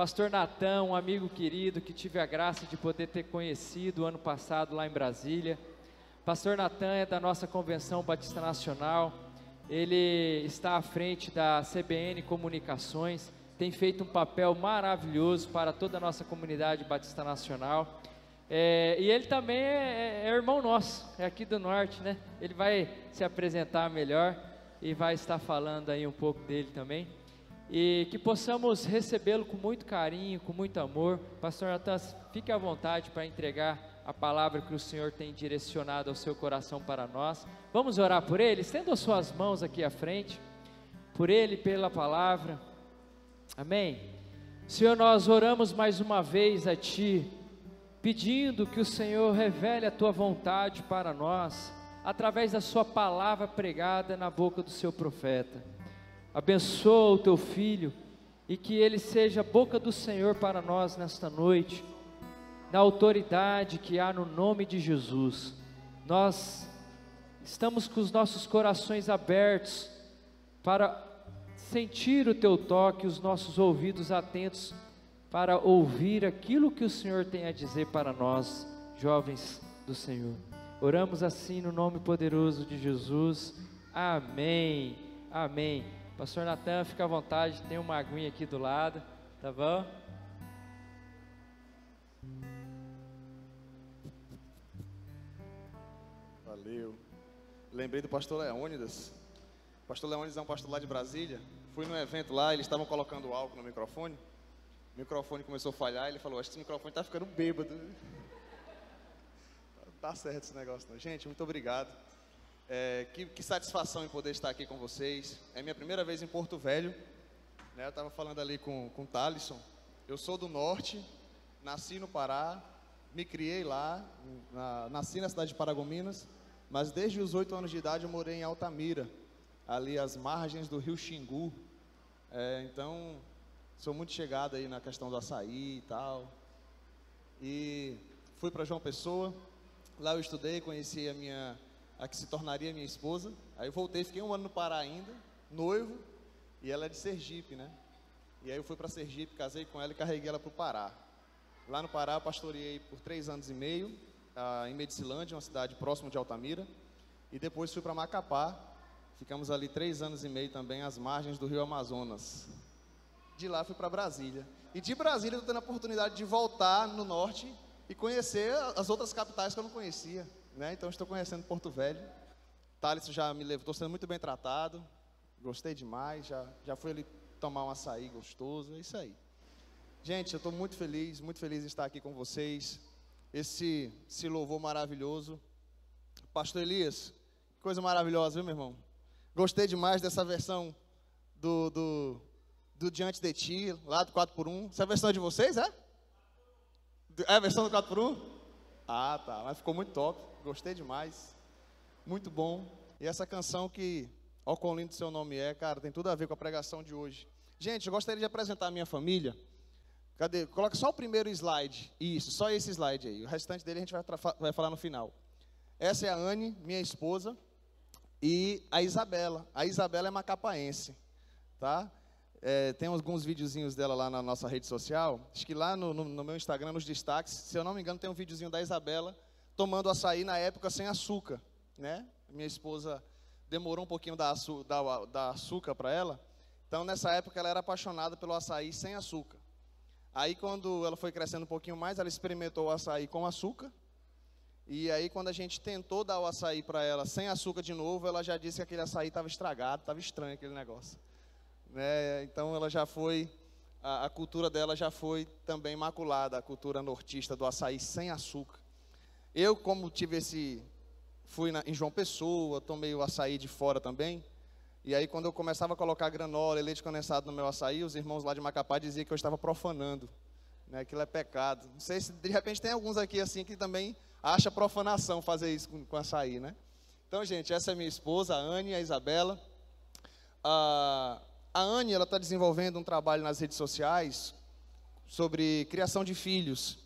Pastor Natan, um amigo querido que tive a graça de poder ter conhecido ano passado lá em Brasília. Pastor Natan é da nossa Convenção Batista Nacional. Ele está à frente da CBN Comunicações, tem feito um papel maravilhoso para toda a nossa comunidade Batista Nacional. É, e ele também é, é, é, irmão nosso, é aqui do norte, né? Ele vai se apresentar melhor e vai estar falando aí um pouco dele também. E que possamos recebê-lo com muito carinho, com muito amor. Pastor Natan, fique à vontade para entregar a palavra que o Senhor tem direcionado ao seu coração para nós. Vamos orar por ele? Estenda suas mãos aqui à frente, por ele, pela palavra. Amém. Senhor, nós oramos mais uma vez a Ti pedindo que o Senhor revele a tua vontade para nós, através da Sua palavra pregada na boca do seu profeta. Abençoa o teu filho e que ele seja a boca do Senhor para nós nesta noite, na autoridade que há no nome de Jesus. Nós estamos com os nossos corações abertos para sentir o teu toque, os nossos ouvidos atentos para ouvir aquilo que o Senhor tem a dizer para nós, jovens do Senhor. Oramos assim no nome poderoso de Jesus. Amém. Amém. Pastor Natan, fica à vontade, tem uma aguinha aqui do lado, tá bom? Valeu. Lembrei do pastor Leônidas. O pastor Leônidas é um pastor lá de Brasília. Fui num evento lá, eles estavam colocando álcool no microfone. O microfone começou a falhar, ele falou, acho que esse microfone está ficando bêbado. Tá certo esse negócio não. Gente, muito obrigado. É, que, que, satisfação em poder estar aqui com vocês. É minha primeira vez em Porto Velho. Né, eu estava falando ali com, com o Thalisson. Eu sou do norte, nasci no Pará, me criei lá, na, nasci na cidade de Paragominas, mas desde os oito anos de idade eu morei em Altamira, ali às margens do rio Xingu. É, então, sou muito chegado aí na questão do açaí e tal. E fui para João Pessoa, lá eu estudei, conheci a minha, a que se tornaria minha esposa. Aí eu voltei, fiquei um ano no Pará ainda, noivo, e ela é de Sergipe, né? E aí eu fui para Sergipe, casei com ela e carreguei ela para o Pará. Lá no Pará, pastoreei por três anos e meio, ah, em Medicilândia, uma cidade próxima de Altamira. E depois fui para Macapá, ficamos ali três anos e meio também, às margens do rio Amazonas. De lá fui para Brasília. E de Brasília estou tendo a oportunidade de voltar no norte e conhecer as outras capitais que eu não conhecia. Né? Então estou conhecendo Porto Velho. Thales já me levou, estou sendo muito bem tratado. Gostei demais. Já, já fui ali tomar um açaí gostoso. É isso aí. Gente, eu estou muito feliz, muito feliz em estar aqui com vocês. Esse, esse louvor maravilhoso. Pastor Elias, coisa maravilhosa, viu, meu irmão? Gostei demais dessa versão do, do do Diante de Ti, lá do 4x1. Essa é a versão de vocês, é? É a versão do 4x1? Ah, tá. Mas ficou muito top. Gostei demais. Muito bom. E essa canção que, ó quão lindo seu nome é, cara, tem tudo a ver com a pregação de hoje. Gente, eu gostaria de apresentar a minha família. Cadê? Coloca só o primeiro slide. Isso, só esse slide aí. O restante dele a gente vai, vai falar no final. Essa é a Anne, minha esposa, e a Isabela. A Isabela é macapaense, tá? É, tem alguns videozinhos dela lá na nossa rede social. Acho que lá no, no, no, meu Instagram, nos destaques, se eu não me engano, tem um videozinho da Isabela tomando açaí na época sem açúcar. Né? Minha esposa demorou um pouquinho da, açu, da, da açúcar para ela. Então, nessa época, ela era apaixonada pelo açaí sem açúcar. Aí, quando ela foi crescendo um pouquinho mais, ela experimentou o açaí com açúcar. E aí, quando a gente tentou dar o açaí para ela sem açúcar de novo, ela já disse que aquele açaí estava estragado, estava estranho aquele negócio. Né? Então ela já foi, a, a, cultura dela já foi também maculada, a cultura nortista do açaí sem açúcar. Eu, como tive esse, fui na, em João Pessoa, tomei o açaí de fora também, e aí quando eu começava a colocar granola e leite condensado no meu açaí, os irmãos lá de Macapá diziam que eu estava profanando, né? aquilo é pecado. Não sei se de repente tem alguns aqui assim que também acha profanação fazer isso com, com açaí, né? Então, gente, essa é minha esposa, a Anne, a Isabela. Ah, a Anne ela está desenvolvendo um trabalho nas redes sociais sobre criação de filhos.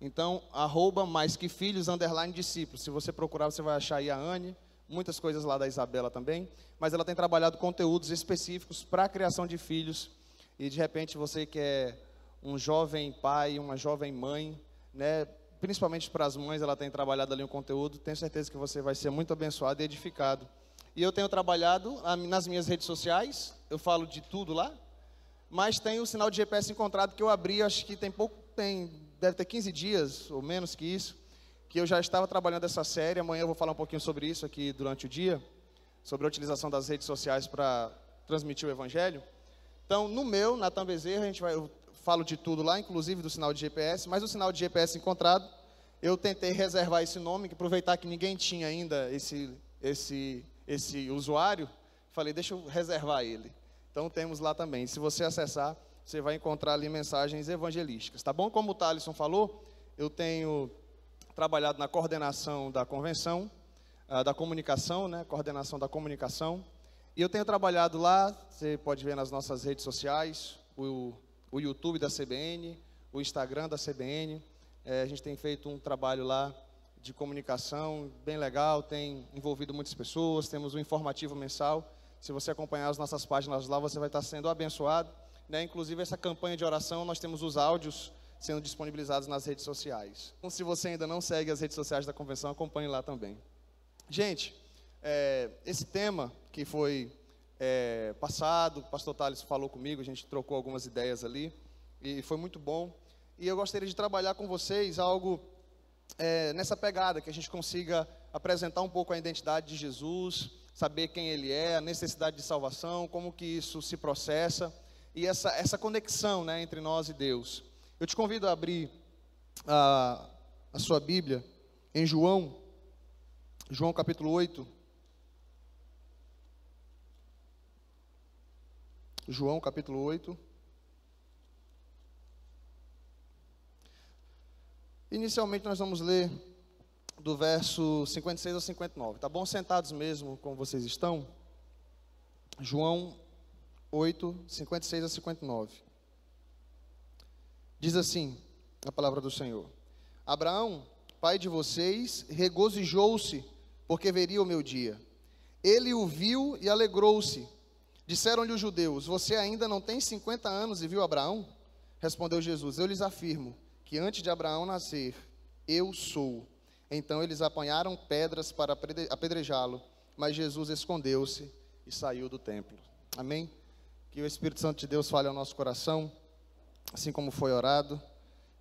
Então, arroba mais que filhos, underline discípulos. Se você procurar, você vai achar aí a Anne, muitas coisas lá da Isabela também. Mas ela tem trabalhado conteúdos específicos para a criação de filhos. E de repente você quer um jovem pai, uma jovem mãe, né? Principalmente para as mães, ela tem trabalhado ali um conteúdo. Tenho certeza que você vai ser muito abençoado e edificado. E eu tenho trabalhado nas minhas redes sociais, eu falo de tudo lá, mas tem o sinal de GPS encontrado que eu abri, acho que tem pouco, tem, deve ter 15 dias ou menos que isso, que eu já estava trabalhando essa série. Amanhã eu vou falar um pouquinho sobre isso aqui durante o dia, sobre a utilização das redes sociais para transmitir o evangelho. Então, no meu, Natan Bezerra, a gente vai, eu falo de tudo lá, inclusive do sinal de GPS, mas o sinal de GPS encontrado, eu tentei reservar esse nome, aproveitar que ninguém tinha ainda esse, esse, esse usuário, falei, deixa eu reservar ele. Então temos lá também. Se você acessar, você vai encontrar ali mensagens evangelísticas, tá bom? Como o Thaleson falou, eu tenho trabalhado na coordenação da convenção, uh, da comunicação, né? Coordenação da comunicação. E eu tenho trabalhado lá, você pode ver nas nossas redes sociais, o, o YouTube da CBN, o Instagram da CBN. É, a gente tem feito um trabalho lá de comunicação bem legal, tem envolvido muitas pessoas, temos um informativo mensal. Se você acompanhar as nossas páginas lá, você vai estar sendo abençoado. Né? Inclusive, essa campanha de oração, nós temos os áudios sendo disponibilizados nas redes sociais. Então, se você ainda não segue as redes sociais da convenção, acompanhe lá também. Gente, é, esse tema que foi é, passado, o pastor Thales falou comigo, a gente trocou algumas ideias ali, e foi muito bom. E eu gostaria de trabalhar com vocês algo é, nessa pegada, que a gente consiga apresentar um pouco a identidade de Jesus, saber quem ele é, a necessidade de salvação, como que isso se processa, e essa, essa conexão né, entre nós e Deus. Eu te convido a abrir a, a sua Bíblia em João, João capítulo 8. João capítulo 8. Inicialmente nós vamos ler do verso 56 ao 59. Tá bom? Sentados mesmo como vocês estão. João 8, 56 a 59. Diz assim a palavra do Senhor: Abraão, pai de vocês, regozijou-se porque veria o meu dia. Ele o viu e alegrou-se. Disseram-lhe os judeus: Você ainda não tem 50 anos e viu Abraão? Respondeu Jesus: Eu lhes afirmo que antes de Abraão nascer, eu sou. Então eles apanharam pedras para apedrejá-lo, mas Jesus escondeu-se e saiu do templo. Amém? Que o Espírito Santo de Deus fale ao nosso coração assim como foi orado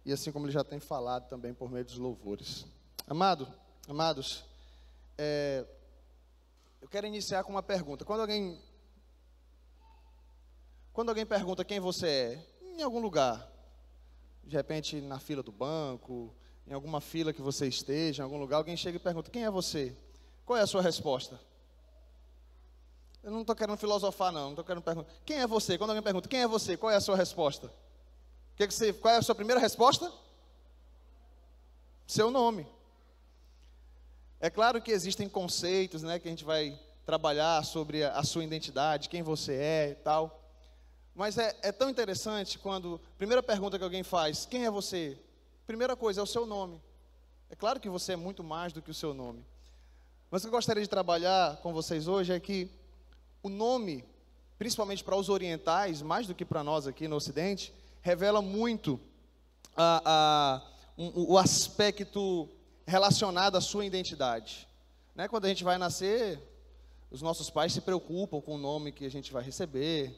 e assim como ele já tem falado também por meio dos louvores. Amado, amados, é, eu quero iniciar com uma pergunta. Quando alguém, quando alguém pergunta quem você é, em algum lugar, de repente na fila do banco, em alguma fila que você esteja, em algum lugar, alguém chega e pergunta: quem é você? Qual é a sua resposta? Eu não estou querendo filosofar, não. Não estou querendo perguntar. Quem é você? Quando alguém pergunta, quem é você? Qual é a sua resposta? Que que você, qual é a sua primeira resposta? Seu nome. É claro que existem conceitos, né, que a gente vai trabalhar sobre a, a sua identidade, quem você é e tal. Mas é, é, tão interessante quando, primeira pergunta que alguém faz, quem é você? Primeira coisa, é o seu nome. É claro que você é muito mais do que o seu nome. Mas o que eu gostaria de trabalhar com vocês hoje é que o nome, principalmente para os orientais, mais do que para nós aqui no Ocidente, revela muito a, a, um, o aspecto relacionado à sua identidade. Né? Quando a gente vai nascer, os nossos pais se preocupam com o nome que a gente vai receber.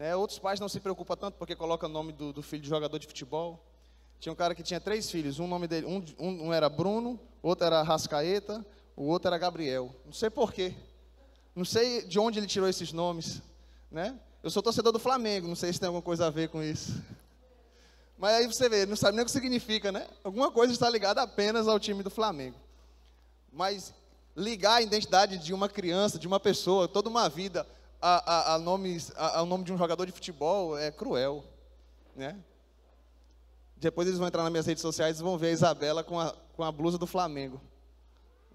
Né? Outros pais não se preocupam tanto porque colocam o nome do, do, filho de jogador de futebol. Tinha um cara que tinha três filhos, um nome dele, um, um, era Bruno, outro era Rascaeta, o outro era Gabriel. Não sei porquê. Não sei de onde ele tirou esses nomes, né? Eu sou torcedor do Flamengo, não sei se tem alguma coisa a ver com isso. Mas aí você vê, não sabe nem o que significa, né? Alguma coisa está ligada apenas ao time do Flamengo. Mas ligar a identidade de uma criança, de uma pessoa, toda uma vida, a, a, a nomes, nome de um jogador de futebol é cruel, né? Depois eles vão entrar nas minhas redes sociais e vão ver a Isabela com a, com a blusa do Flamengo.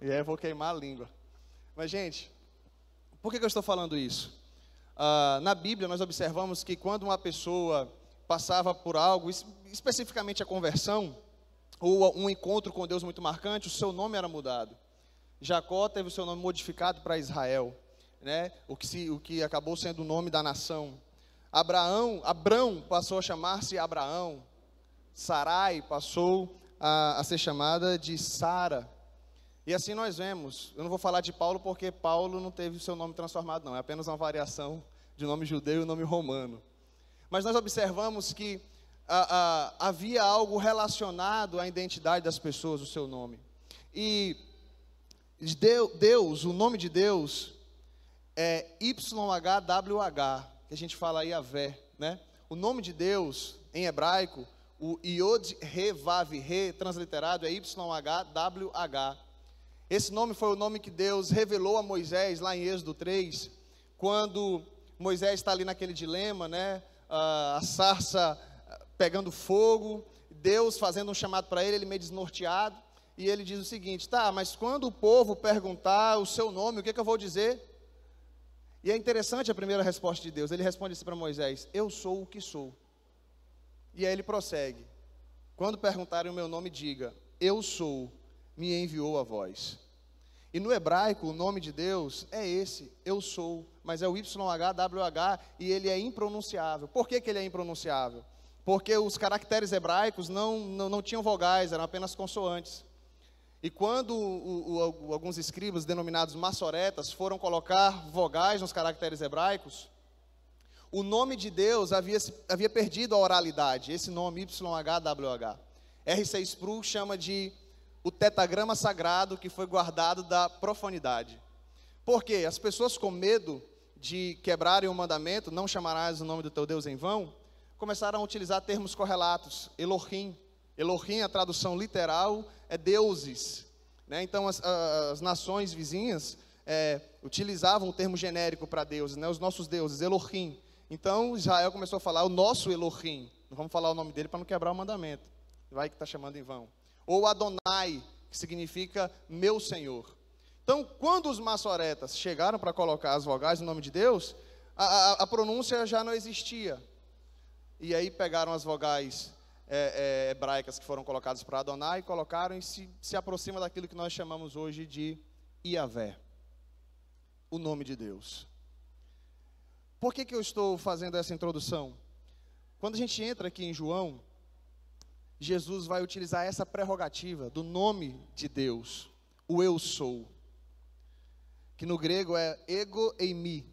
E aí eu vou queimar a língua. Mas, gente, por que, que eu estou falando isso? Ah, na Bíblia, nós observamos que quando uma pessoa passava por algo, especificamente a conversão, ou um encontro com Deus muito marcante, o seu nome era mudado. Jacó teve o seu nome modificado para Israel, né? o, que se, o que acabou sendo o nome da nação. Abraão, Abrão passou a chamar-se Abraão. Sarai passou a, a ser chamada de Sara. E assim nós vemos. Eu não vou falar de Paulo porque Paulo não teve seu nome transformado, não. É apenas uma variação de nome judeu e nome romano. Mas nós observamos que havia algo relacionado à identidade das pessoas, o seu nome. E Deus, o nome de Deus é YHWH, que a gente fala aí a Vé, né? O nome de Deus em hebraico, o Yod Re Vav Re, transliterado é YHWH. Esse nome foi o nome que Deus revelou a Moisés lá em Êxodo 3, quando Moisés está ali naquele dilema, né? a sarça pegando fogo, Deus fazendo um chamado para ele, ele meio desnorteado, e ele diz o seguinte: tá, mas quando o povo perguntar o seu nome, o que, que eu vou dizer? E é interessante a primeira resposta de Deus. Ele responde assim para Moisés: Eu sou o que sou. E aí ele prossegue: Quando perguntarem o meu nome, diga: Eu sou, me enviou a voz. E no hebraico, o nome de Deus é esse, eu sou, mas é o YHWH e ele é impronunciável. Por que, que ele é impronunciável? Porque os caracteres hebraicos não, não, não tinham vogais, eram apenas consoantes. E quando o, o, alguns escribas, denominados maçoretas, foram colocar vogais nos caracteres hebraicos, o nome de Deus havia, havia perdido a oralidade, esse nome YHWH. R6 Pro chama de o tetagrama sagrado que foi guardado da profanidade. Por quê? As pessoas com medo de quebrarem o mandamento, não chamarás o nome do teu Deus em vão, começaram a utilizar termos correlatos, Elohim. Elohim, a tradução literal, é deuses. Né? Então, as, as, nações vizinhas é, utilizavam o termo genérico para deuses, né? os nossos deuses, Elohim. Então, Israel começou a falar o nosso Elohim. Não vamos falar o nome dele para não quebrar o mandamento. Vai que está chamando em vão. Ou Adonai, que significa meu Senhor. Então, quando os maçoretas chegaram para colocar as vogais no nome de Deus, a, a, a pronúncia já não existia. E aí pegaram as vogais é, é, hebraicas que foram colocadas para Adonai e colocaram e se, se aproxima daquilo que nós chamamos hoje de Iavé, o nome de Deus. Por que, que eu estou fazendo essa introdução? Quando a gente entra aqui em João, Jesus vai utilizar essa prerrogativa do nome de Deus, o eu sou, que no grego é ego eimi,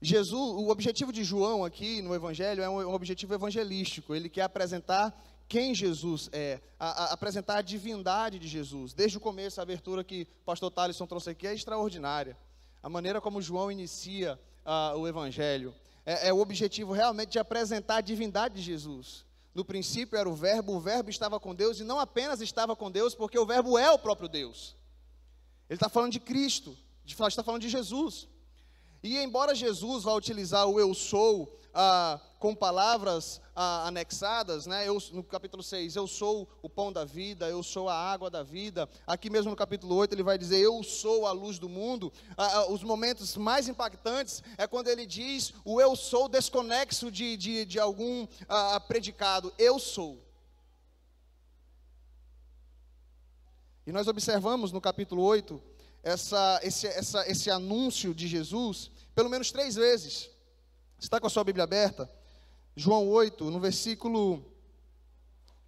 Jesus, o objetivo de João aqui no Evangelho é um objetivo evangelístico. Ele quer apresentar quem Jesus é, a, a, apresentar a divindade de Jesus. Desde o começo, a abertura que o pastor Talisson trouxe aqui é extraordinária. A maneira como João inicia uh, o Evangelho é, é o objetivo realmente de apresentar a divindade de Jesus. No princípio era o Verbo, o Verbo estava com Deus e não apenas estava com Deus, porque o Verbo é o próprio Deus. Ele está falando de Cristo, está falando de Jesus. E embora Jesus vá utilizar o eu sou ah, com palavras ah, anexadas, né? Eu, no capítulo 6, eu sou o pão da vida, eu sou a água da vida. Aqui mesmo no capítulo 8 ele vai dizer, eu sou a luz do mundo. Ah, ah, os momentos mais impactantes é quando ele diz o eu sou desconexo de, de, de algum ah, predicado, eu sou. E nós observamos no capítulo 8 essa, esse, essa, esse anúncio de Jesus pelo menos três vezes. Está com a sua Bíblia aberta? João 8, no versículo,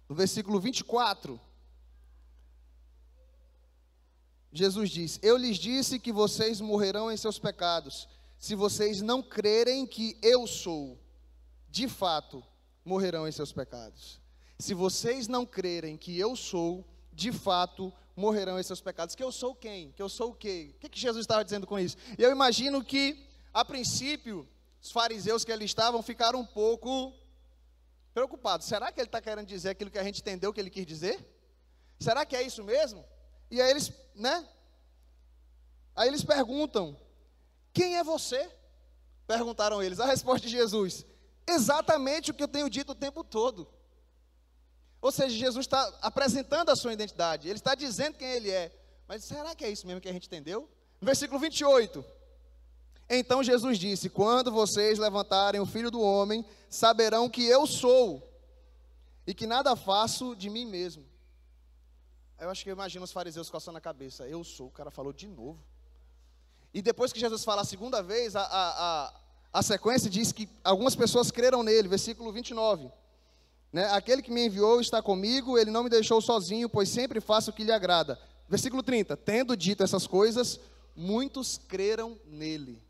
no versículo 24. Jesus diz: Eu lhes disse que vocês morrerão em seus pecados, se vocês não crerem que eu sou. De fato, morrerão em seus pecados. Se vocês não crerem que eu sou, de fato, morrerão em seus pecados. Que eu sou quem? Que eu sou o quê? O que, que Jesus estava dizendo com isso? E eu imagino que, a princípio, os fariseus que ali estavam ficaram um pouco preocupados. Será que ele está querendo dizer aquilo que a gente entendeu que ele quis dizer? Será que é isso mesmo? E aí eles, né? Aí eles perguntam: Quem é você? Perguntaram eles. A resposta de Jesus: Exatamente o que eu tenho dito o tempo todo. Ou seja, Jesus está apresentando a sua identidade, ele está dizendo quem ele é. Mas será que é isso mesmo que a gente entendeu? Versículo 28. Então Jesus disse: Quando vocês levantarem o filho do homem, saberão que eu sou, e que nada faço de mim mesmo. Eu acho que eu imagino os fariseus coçando a cabeça. Eu sou, o cara falou de novo. E depois que Jesus fala a segunda vez, a, a, a, a sequência diz que algumas pessoas creram nele, versículo 29. Né? Aquele que me enviou está comigo, ele não me deixou sozinho, pois sempre faço o que lhe agrada. Versículo 30. Tendo dito essas coisas, muitos creram nele.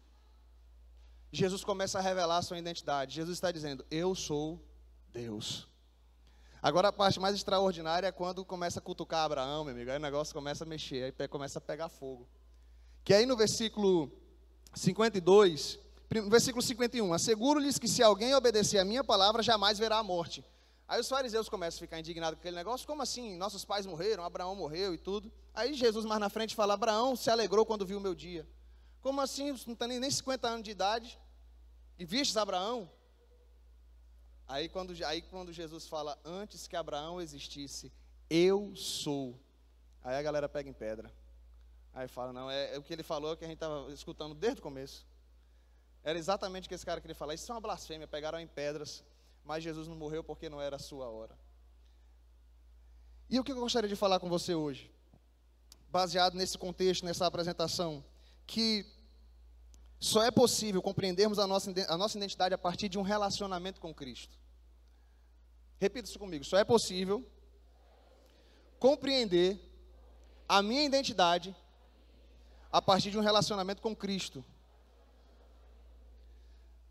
Jesus começa a revelar a sua identidade. Jesus está dizendo: Eu sou Deus. Agora a parte mais extraordinária é quando começa a cutucar Abraão, meu amigo. Aí o negócio começa a mexer, aí começa a pegar fogo. Que aí no versículo 52, versículo 51, asseguro-lhes que se alguém obedecer a minha palavra, jamais verá a morte. Aí os fariseus começam a ficar indignados com aquele negócio, como assim? Nossos pais morreram, Abraão morreu e tudo. Aí Jesus mais na frente fala, Abraão se alegrou quando viu o meu dia. Como assim? Não tem nem 50 anos de idade. E vistes Abraão? Aí quando, aí quando Jesus fala, antes que Abraão existisse, eu sou. Aí a galera pega em pedra. Aí fala, não, é, é o que ele falou que a gente estava escutando desde o começo. Era exatamente o que esse cara queria falar. Isso é uma blasfêmia, pegaram em pedras mas Jesus não morreu porque não era a sua hora. E o que eu gostaria de falar com você hoje, baseado nesse contexto, nessa apresentação, que só é possível compreendermos a nossa, a nossa identidade a partir de um relacionamento com Cristo. Repita isso comigo: só é possível compreender a minha identidade a partir de um relacionamento com Cristo.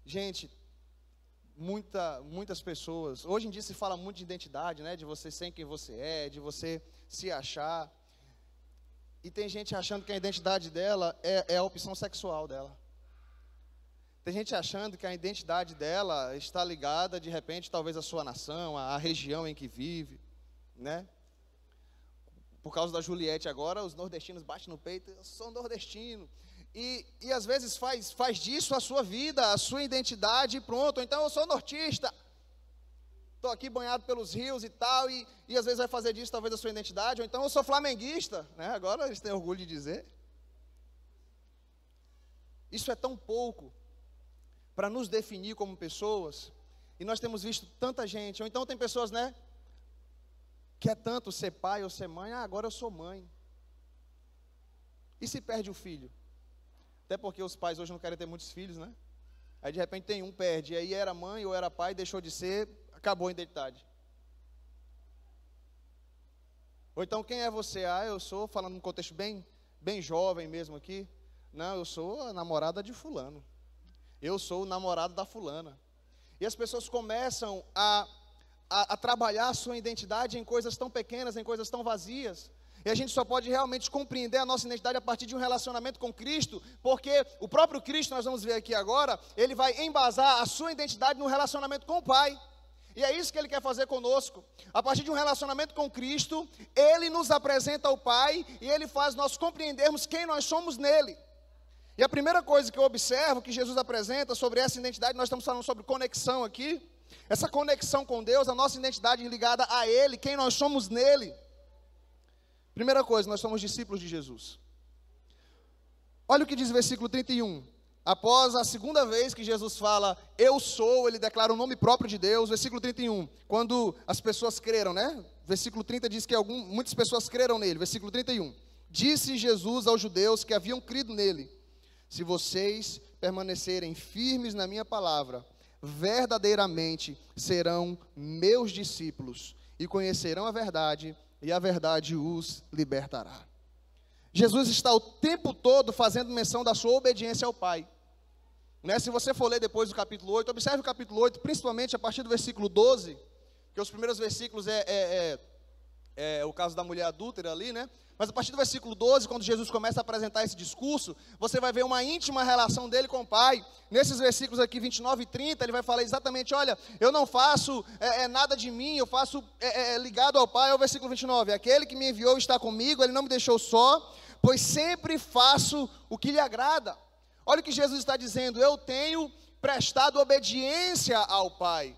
Gente, muita, muitas pessoas. Hoje em dia se fala muito de identidade, né? De você ser quem você é, de você se achar. E tem gente achando que a identidade dela é, é a opção sexual dela. Tem gente achando que a identidade dela está ligada, de repente, talvez à sua nação, à região em que vive, né? Por causa da Juliette agora, os nordestinos batem no peito, eu sou nordestino. E, e às vezes faz, faz disso a sua vida, a sua identidade e pronto. Então eu sou nortista. Estou aqui banhado pelos rios e tal, e, e às vezes vai fazer disso talvez a sua identidade, ou então eu sou flamenguista, né? agora eles têm orgulho de dizer. Isso é tão pouco para nos definir como pessoas, e nós temos visto tanta gente, ou então tem pessoas, né, que é tanto ser pai ou ser mãe, ah, agora eu sou mãe. E se perde o filho? Até porque os pais hoje não querem ter muitos filhos, né? Aí de repente tem um, perde. E aí era mãe ou era pai, deixou de ser, acabou a identidade. Ou então quem é você? Ah, eu sou, falando num contexto bem, bem jovem mesmo aqui. Não, eu sou a namorada de fulano. Eu sou o namorado da fulana. E as pessoas começam a, a, a trabalhar a sua identidade em coisas tão pequenas, em coisas tão vazias. E a gente só pode realmente compreender a nossa identidade a partir de um relacionamento com Cristo, porque o próprio Cristo, nós vamos ver aqui agora, ele vai embasar a sua identidade no relacionamento com o Pai. E é isso que ele quer fazer conosco. A partir de um relacionamento com Cristo, ele nos apresenta ao Pai e ele faz nós compreendermos quem nós somos nele. E a primeira coisa que eu observo que Jesus apresenta sobre essa identidade, nós estamos falando sobre conexão aqui, essa conexão com Deus, a nossa identidade ligada a Ele, quem nós somos nele. Primeira coisa, nós somos discípulos de Jesus. Olha o que diz o versículo 31. Após a segunda vez que Jesus fala, eu sou, ele declara o nome próprio de Deus. Versículo 31. Quando as pessoas creram, né? Versículo 30 diz que algum, muitas pessoas creram nele. Versículo 31. Disse Jesus aos judeus que haviam crido nele: Se vocês permanecerem firmes na minha palavra, verdadeiramente serão meus discípulos e conhecerão a verdade, e a verdade os libertará. Jesus está o tempo todo fazendo menção da sua obediência ao Pai. Né? Se você for ler depois do capítulo 8, observe o capítulo 8, principalmente a partir do versículo 12, que os primeiros versículos é, é, é, é o caso da mulher adúltera ali, né? Mas a partir do versículo 12, quando Jesus começa a apresentar esse discurso, você vai ver uma íntima relação dele com o Pai. Nesses versículos aqui, 29 e 30, ele vai falar exatamente: olha, eu não faço é, é, nada de mim, eu faço é, é, é ligado ao Pai. É o versículo 29. Aquele que me enviou está comigo, ele não me deixou só, pois sempre faço o que lhe agrada. Olha o que Jesus está dizendo: eu tenho prestado obediência ao Pai.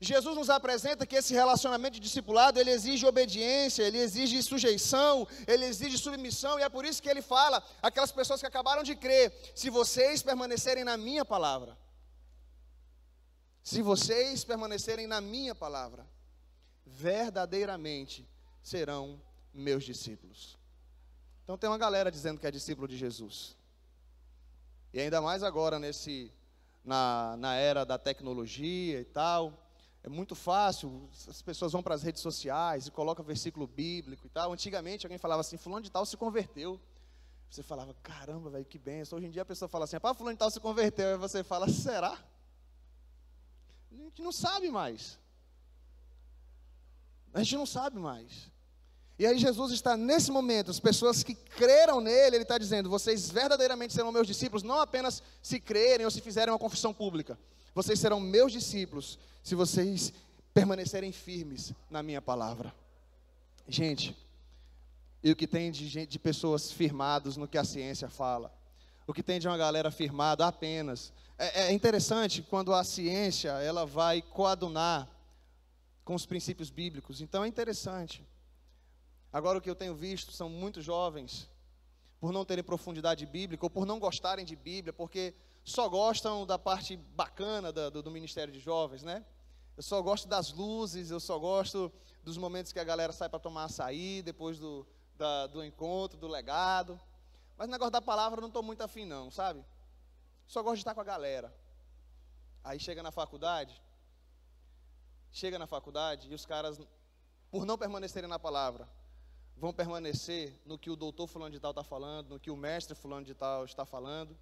Jesus nos apresenta que esse relacionamento de discipulado, ele exige obediência, ele exige sujeição, ele exige submissão, e é por isso que ele fala aquelas pessoas que acabaram de crer, se vocês permanecerem na minha palavra. Se vocês permanecerem na minha palavra, verdadeiramente serão meus discípulos. Então tem uma galera dizendo que é discípulo de Jesus. E ainda mais agora nesse na, na era da tecnologia e tal. É muito fácil, as pessoas vão para as redes sociais e colocam versículo bíblico e tal. Antigamente alguém falava assim, fulano de tal se converteu. Você falava, caramba, velho, que benção. Hoje em dia a pessoa fala assim, pá, fulano de tal se converteu. Aí você fala, será? A gente não sabe mais. A gente não sabe mais. E aí Jesus está nesse momento, as pessoas que creram nele, ele está dizendo, vocês verdadeiramente serão meus discípulos, não apenas se crerem ou se fizerem uma confissão pública. Vocês serão meus discípulos se vocês permanecerem firmes na minha palavra. Gente, e o que tem de, gente, de pessoas firmadas no que a ciência fala? O que tem de uma galera firmada apenas? É, é interessante quando a ciência ela vai coadunar com os princípios bíblicos. Então é interessante. Agora, o que eu tenho visto são muitos jovens, por não terem profundidade bíblica, ou por não gostarem de Bíblia, porque só gostam da parte bacana do, do Ministério de Jovens, né? Eu só gosto das luzes, eu só gosto dos momentos que a galera sai para tomar açaí, depois do, da, do encontro, do legado. Mas o negócio da palavra eu não estou muito afim, não, sabe? Só gosto de estar com a galera. Aí chega na faculdade, chega na faculdade e os caras, por não permanecerem na palavra, vão permanecer no que o doutor fulano de tal está falando, no que o mestre fulano de tal está falando.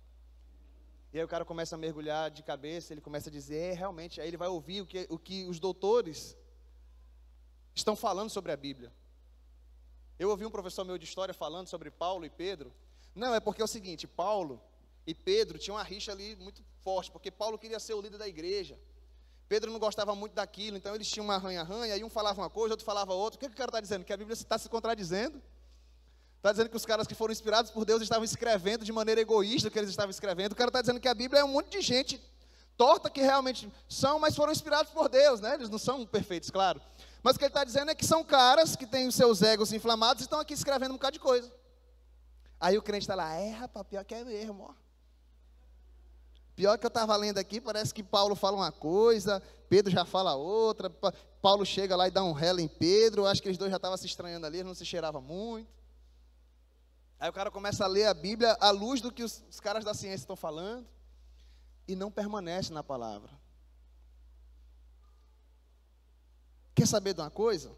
E aí o cara começa a mergulhar de cabeça, ele começa a dizer, é, realmente, aí ele vai ouvir o que, o que os doutores estão falando sobre a Bíblia. Eu ouvi um professor meu de história falando sobre Paulo e Pedro. Não, é porque é o seguinte, Paulo e Pedro tinham uma rixa ali muito forte, porque Paulo queria ser o líder da igreja. Pedro não gostava muito daquilo, então eles tinham uma arranha-arranha, aí um falava uma coisa, outro falava outra. O que, que o cara está dizendo? Que a Bíblia está se contradizendo. Está dizendo que os caras que foram inspirados por Deus estavam escrevendo de maneira egoísta o que eles estavam escrevendo. O cara está dizendo que a Bíblia é um monte de gente torta que realmente são, mas foram inspirados por Deus, né? Eles não são perfeitos, claro. Mas o que ele está dizendo é que são caras que têm os seus egos inflamados e estão aqui escrevendo um bocado de coisa. Aí o crente está lá, é rapaz, pior que é mesmo, ó. Pior que eu estava lendo aqui, parece que Paulo fala uma coisa, Pedro já fala outra, Paulo chega lá e dá um relo em Pedro, acho que eles dois já estavam se estranhando ali, não se cheirava muito. Aí o cara começa a ler a Bíblia à luz do que os, os caras da ciência estão falando e não permanece na palavra. Quer saber de uma coisa?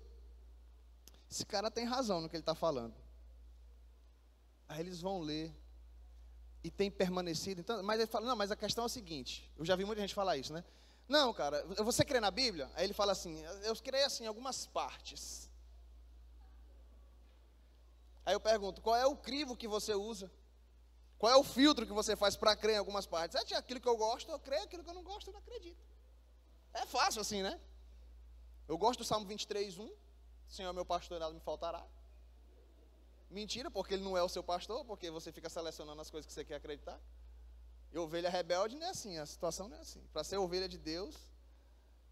Esse cara tem razão no que ele está falando. Aí eles vão ler e tem permanecido. Então, mas ele fala, não, mas a questão é o seguinte, eu já vi muita gente falar isso, né? Não, cara, você crê na Bíblia? Aí ele fala assim, eu creio assim, algumas partes. Aí eu pergunto, qual é o crivo que você usa? Qual é o filtro que você faz para crer em algumas partes? É aquilo que eu gosto, eu creio, aquilo que eu não gosto, eu não acredito. É fácil assim, né? Eu gosto do Salmo 23, 1. Senhor, meu pastor, nada me faltará. Mentira, porque ele não é o seu pastor, porque você fica selecionando as coisas que você quer acreditar. E ovelha rebelde não é assim, a situação não é assim. Para ser ovelha de Deus,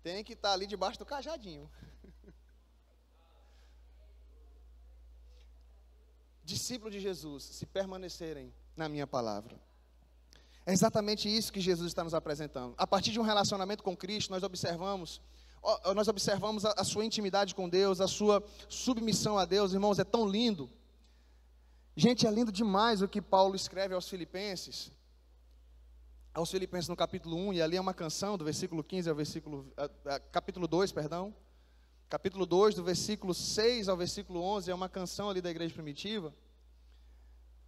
tem que estar ali debaixo do cajadinho. Discípulo de Jesus, se permanecerem na minha palavra. É exatamente isso que Jesus está nos apresentando. A partir de um relacionamento com Cristo, nós observamos, nós observamos a, a sua intimidade com Deus, a sua submissão a Deus. Irmãos, é tão lindo Gente, é lindo demais o que Paulo escreve aos Filipenses. Aos Filipenses no capítulo 1, e ali é uma canção do versículo 15 ao versículo. A, a, capítulo 2, perdão. Capítulo 2, do versículo 6 ao versículo 11, é uma canção ali da igreja primitiva.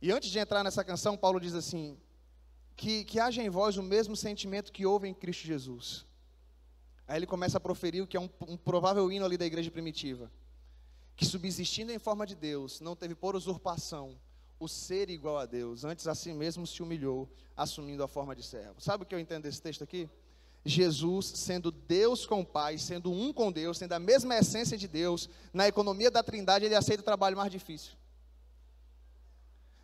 E antes de entrar nessa canção, Paulo diz assim: que, que haja em vós o mesmo sentimento que houve em Cristo Jesus. Aí ele começa a proferir o que é um, um provável hino ali da igreja primitiva que subsistindo em forma de Deus, não teve por usurpação o ser igual a Deus, antes a si mesmo se humilhou, assumindo a forma de servo. Sabe o que eu entendo desse texto aqui? Jesus, sendo Deus com o Pai, sendo um com Deus, sendo a mesma essência de Deus, na economia da Trindade, ele aceita o trabalho mais difícil.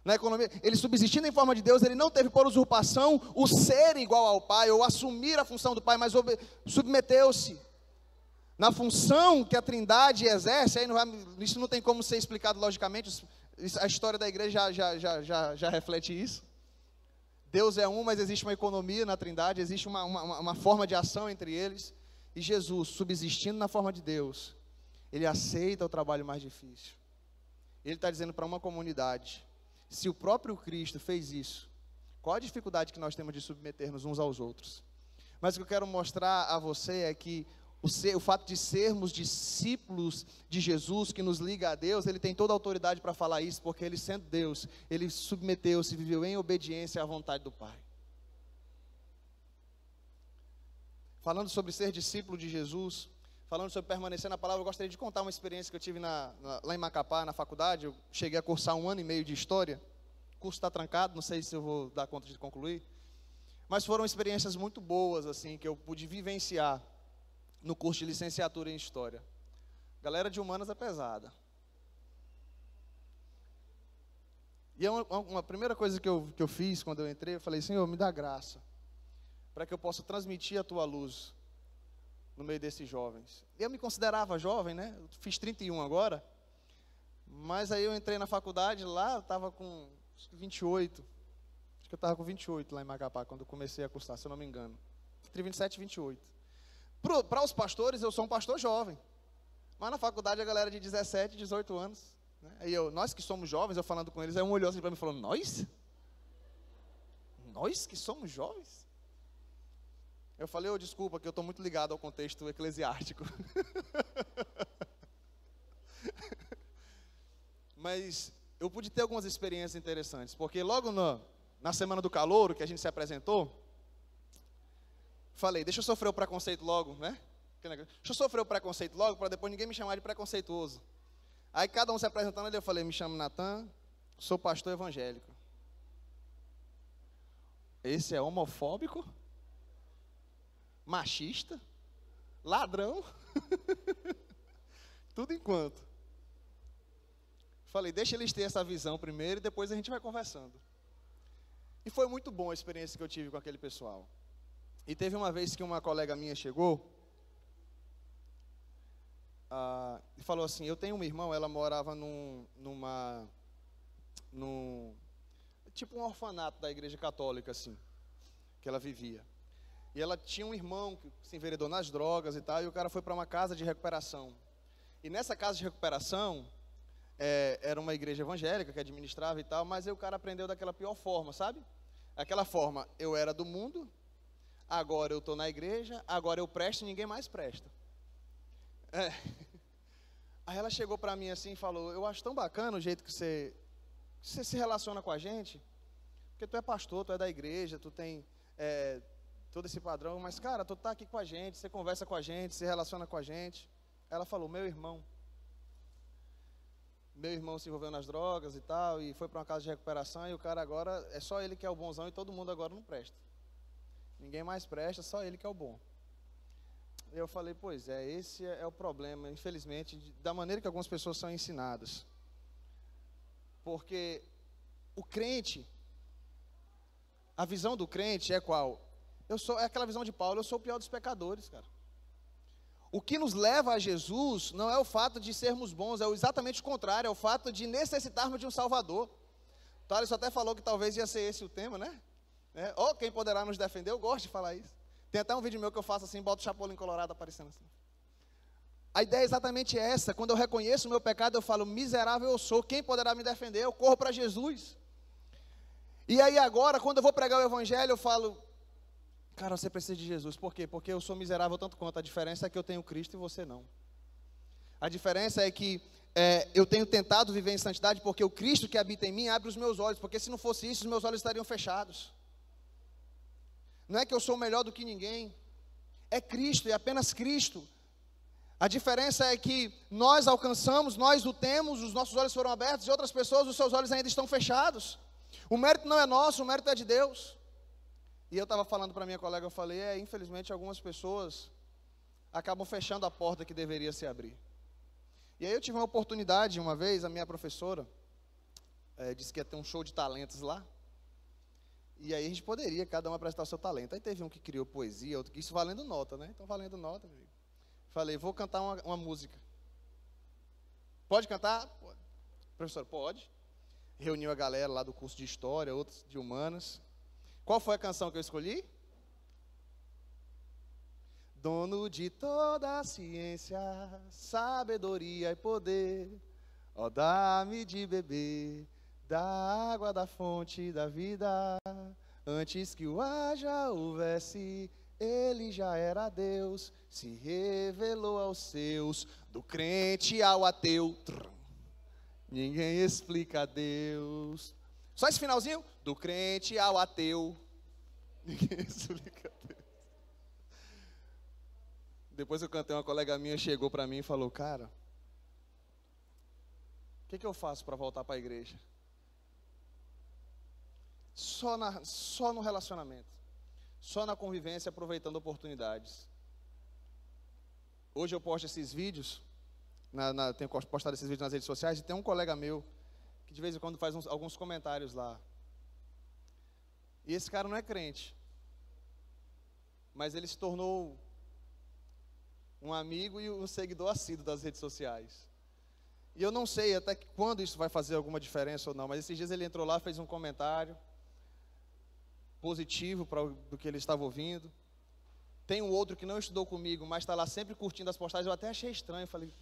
Na economia, ele subsistindo em forma de Deus, ele não teve por usurpação o ser igual ao Pai, ou assumir a função do Pai, mas submeteu-se na função que a Trindade exerce, aí não vai, isso não tem como ser explicado logicamente, a história da igreja já, já, já, já, reflete isso. Deus é um, mas existe uma economia na Trindade, existe uma, uma, uma forma de ação entre eles. E Jesus, subsistindo na forma de Deus, ele aceita o trabalho mais difícil. Ele está dizendo para uma comunidade: se o próprio Cristo fez isso, qual a dificuldade que nós temos de submetermos uns aos outros? Mas o que eu quero mostrar a você é que o, ser, o fato de sermos discípulos de Jesus, que nos liga a Deus, ele tem toda a autoridade para falar isso, porque ele, sendo Deus, ele submeteu-se, viveu em obediência à vontade do Pai. Falando sobre ser discípulo de Jesus, falando sobre permanecer na palavra, eu gostaria de contar uma experiência que eu tive na, na, lá em Macapá, na faculdade. Eu cheguei a cursar um ano e meio de história. O curso está trancado, não sei se eu vou dar conta de concluir. Mas foram experiências muito boas, assim, que eu pude vivenciar no curso de licenciatura em História. Galera de humanas é pesada. E é uma, uma, primeira coisa que eu, que eu fiz quando eu entrei, eu falei, Senhor, me dá graça, para que eu possa transmitir a tua luz no meio desses jovens. Eu me considerava jovem, né? Eu fiz 31 agora, mas aí eu entrei na faculdade lá, eu estava com 28. Acho que eu estava com 28 lá em Macapá, quando eu comecei a cursar, se eu não me engano. Entre 27 e 28. Para os pastores, eu sou um pastor jovem. Mas na faculdade a galera de 17, 18 anos. Né? Aí eu, nós que somos jovens, eu falando com eles, aí um olhou assim para mim e falou: Nós? Nós que somos jovens? Eu falei: oh, desculpa, que eu estou muito ligado ao contexto eclesiástico. Mas eu pude ter algumas experiências interessantes, porque logo no, na semana do calor, que a gente se apresentou, Falei, deixa eu sofrer o preconceito logo, né? Deixa eu sofrer o preconceito logo, para depois ninguém me chamar de preconceituoso. Aí cada um se apresentando ali, eu falei, me chamo Natan, sou pastor evangélico. Esse é homofóbico? Machista? Ladrão? Tudo enquanto. Falei, deixa eles ter essa visão primeiro e depois a gente vai conversando. E foi muito bom a experiência que eu tive com aquele pessoal. E teve uma vez que uma colega minha chegou uh, e falou assim: Eu tenho uma irmã, ela morava num, numa. Num, tipo um orfanato da igreja católica, assim, que ela vivia. E ela tinha um irmão que se enveredou nas drogas e tal, e o cara foi para uma casa de recuperação. E nessa casa de recuperação, é, era uma igreja evangélica que administrava e tal, mas aí o cara aprendeu daquela pior forma, sabe? Aquela forma, eu era do mundo, agora eu estou na igreja, agora eu presto e ninguém mais presta. É. Aí ela chegou para mim assim e falou: Eu acho tão bacana o jeito que você, que você se relaciona com a gente, porque tu é pastor, tu é da igreja, tu tem é, todo esse padrão, mas cara, tu está aqui com a gente, você conversa com a gente, se relaciona com a gente. Ela falou: Meu irmão. Meu irmão se envolveu nas drogas e tal, e foi para uma casa de recuperação, e o cara agora, é só ele que é o bonzão e todo mundo agora não presta. Ninguém mais presta, só ele que é o bom. Eu falei, pois é, esse é o problema, infelizmente, da maneira que algumas pessoas são ensinadas. Porque o crente, a visão do crente é qual? Eu sou, é aquela visão de Paulo, eu sou o pior dos pecadores, cara. O que nos leva a Jesus não é o fato de sermos bons, é exatamente o contrário, é o fato de necessitarmos de um Salvador. Thales até falou que talvez ia ser esse o tema, né? É, ou quem poderá nos defender, eu gosto de falar isso. Tem até um vídeo meu que eu faço assim, boto o Chapolin Colorado aparecendo assim. A ideia é exatamente essa. Quando eu reconheço o meu pecado, eu falo, miserável eu sou, quem poderá me defender? Eu corro para Jesus. E aí agora, quando eu vou pregar o evangelho, eu falo, cara, você precisa de Jesus. Por quê? Porque eu sou miserável tanto quanto. A diferença é que eu tenho Cristo e você não. A diferença é que é, eu tenho tentado viver em santidade porque o Cristo que habita em mim abre os meus olhos. Porque se não fosse isso, os meus olhos estariam fechados. Não é que eu sou melhor do que ninguém. É Cristo, é apenas Cristo. A diferença é que nós alcançamos, nós o temos, os nossos olhos foram abertos e outras pessoas, os seus olhos ainda estão fechados. O mérito não é nosso, o mérito é de Deus. E eu estava falando para minha colega, eu falei, é, infelizmente algumas pessoas acabam fechando a porta que deveria se abrir. E aí eu tive uma oportunidade uma vez, a minha professora é, disse que ia ter um show de talentos lá. E aí a gente poderia cada um apresentar seu talento. Aí teve um que criou poesia, outro que isso valendo nota, né? Então valendo nota, amigo. Falei, vou cantar uma, uma música. Pode cantar? Pode. Professor, pode. Reuniu a galera lá do curso de História, outros de Humanas. Qual foi a canção que eu escolhi? Dono de toda a ciência, sabedoria e poder, ó dá-me de beber da água da fonte da vida, antes que o já houvesse Ele já era Deus, se revelou aos seus, do crente ao ateu. Ninguém explica Deus. Só esse finalzinho? Do crente ao ateu. Ninguém explica Deus. Depois eu cantei, uma colega minha chegou para mim e falou: Cara, o que, que eu faço para voltar para a igreja? Só, na, só no relacionamento, só na convivência, aproveitando oportunidades. Hoje eu posto esses vídeos, na, na, tenho postado esses vídeos nas redes sociais, e tem um colega meu que de vez em quando faz uns, alguns comentários lá. E esse cara não é crente, mas ele se tornou um amigo e um seguidor assíduo das redes sociais. E eu não sei até quando isso vai fazer alguma diferença ou não, mas esses dias ele entrou lá, fez um comentário positivo para do que ele estava ouvindo. Tem um outro que não estudou comigo, mas está lá sempre curtindo as postagens. Eu até achei estranho. Falei,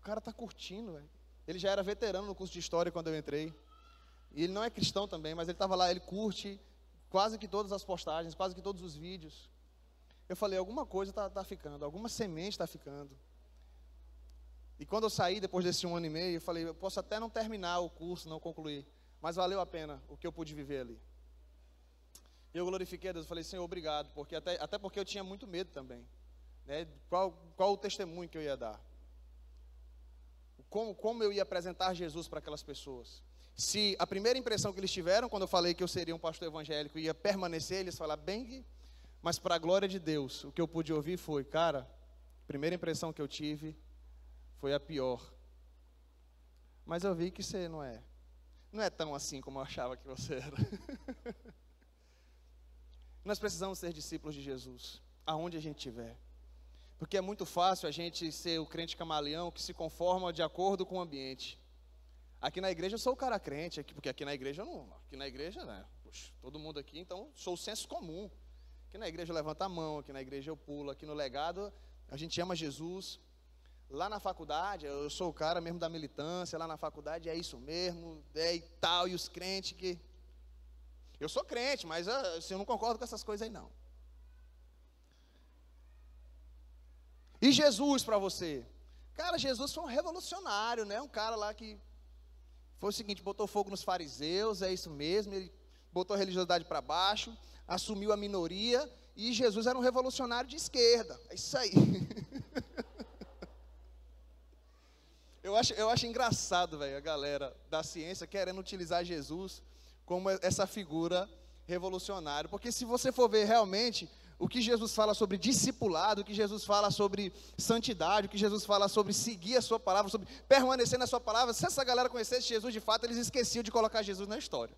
o cara está curtindo. Ele já era veterano no curso de história quando eu entrei. E ele não é cristão também, mas ele estava lá, ele curte quase que todas as postagens, quase que todos os vídeos. Eu falei, alguma coisa está tá ficando, alguma semente está ficando. E quando eu saí, depois desse um ano e meio, eu falei, eu posso até não terminar o curso, não concluir, mas valeu a pena o que eu pude viver ali. E eu glorifiquei a Deus, eu falei, Senhor, obrigado, porque até, até porque eu tinha muito medo também. Né? Qual, qual o testemunho que eu ia dar? Como, como eu ia apresentar Jesus para aquelas pessoas? Se a primeira impressão que eles tiveram quando eu falei que eu seria um pastor evangélico ia permanecer, eles falaram, bem mas para a glória de Deus, o que eu pude ouvir foi, cara, a primeira impressão que eu tive foi a pior. Mas eu vi que você não é. Não é tão assim como eu achava que você era. Nós precisamos ser discípulos de Jesus, aonde a gente estiver. Porque é muito fácil a gente ser o crente camaleão que se conforma de acordo com o ambiente. Aqui na igreja eu sou o cara crente, porque aqui na igreja eu não. Aqui na igreja, né? Puxa, todo mundo aqui, então sou o senso comum. Aqui na igreja levanta a mão, aqui na igreja eu pulo, aqui no legado a gente ama Jesus. Lá na faculdade, eu sou o cara mesmo da militância, lá na faculdade é isso mesmo, é e tal, e os crentes que. Eu sou crente, mas ah, assim, eu não concordo com essas coisas aí não. E Jesus para você? Cara, Jesus foi um revolucionário, né? Um cara lá que foi o seguinte, botou fogo nos fariseus, é isso mesmo, ele botou a religiosidade para baixo, assumiu a minoria e Jesus era um revolucionário de esquerda. É isso aí. eu, acho, eu acho engraçado, velho, a galera da ciência querendo utilizar Jesus como essa figura revolucionária. Porque se você for ver realmente o que Jesus fala sobre discipulado, o que Jesus fala sobre santidade, o que Jesus fala sobre seguir a sua palavra, sobre permanecer na sua palavra, se essa galera conhecesse Jesus de fato, eles esqueciam de colocar Jesus na história.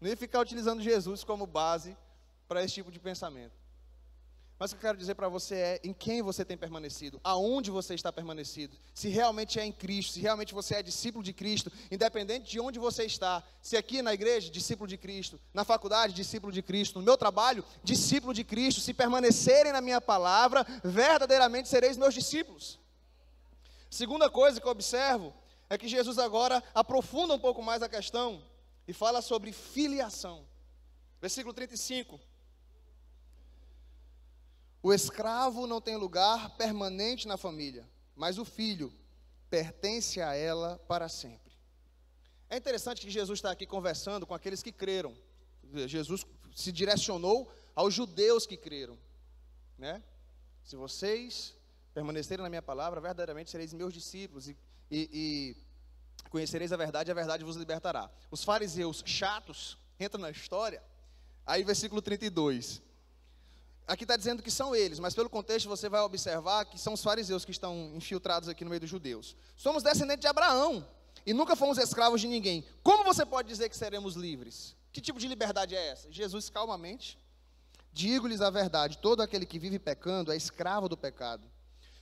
Não ia ficar utilizando Jesus como base para esse tipo de pensamento. Mas o que eu quero dizer para você é em quem você tem permanecido, aonde você está permanecido, se realmente é em Cristo, se realmente você é discípulo de Cristo, independente de onde você está, se aqui na igreja, discípulo de Cristo, na faculdade, discípulo de Cristo, no meu trabalho, discípulo de Cristo, se permanecerem na minha palavra, verdadeiramente sereis meus discípulos. Segunda coisa que eu observo é que Jesus agora aprofunda um pouco mais a questão e fala sobre filiação. Versículo 35. O escravo não tem lugar permanente na família, mas o filho pertence a ela para sempre. É interessante que Jesus está aqui conversando com aqueles que creram. Jesus se direcionou aos judeus que creram, né? Se vocês permanecerem na minha palavra, verdadeiramente sereis meus discípulos e, e, e conhecereis a verdade, e a verdade vos libertará. Os fariseus chatos entram na história. Aí, versículo 32 aqui está dizendo que são eles, mas pelo contexto você vai observar que são os fariseus que estão infiltrados aqui no meio dos judeus. Somos descendentes de Abraão e nunca fomos escravos de ninguém. Como você pode dizer que seremos livres? Que tipo de liberdade é essa? Jesus, calmamente, digo-lhes a verdade: todo aquele que vive pecando é escravo do pecado.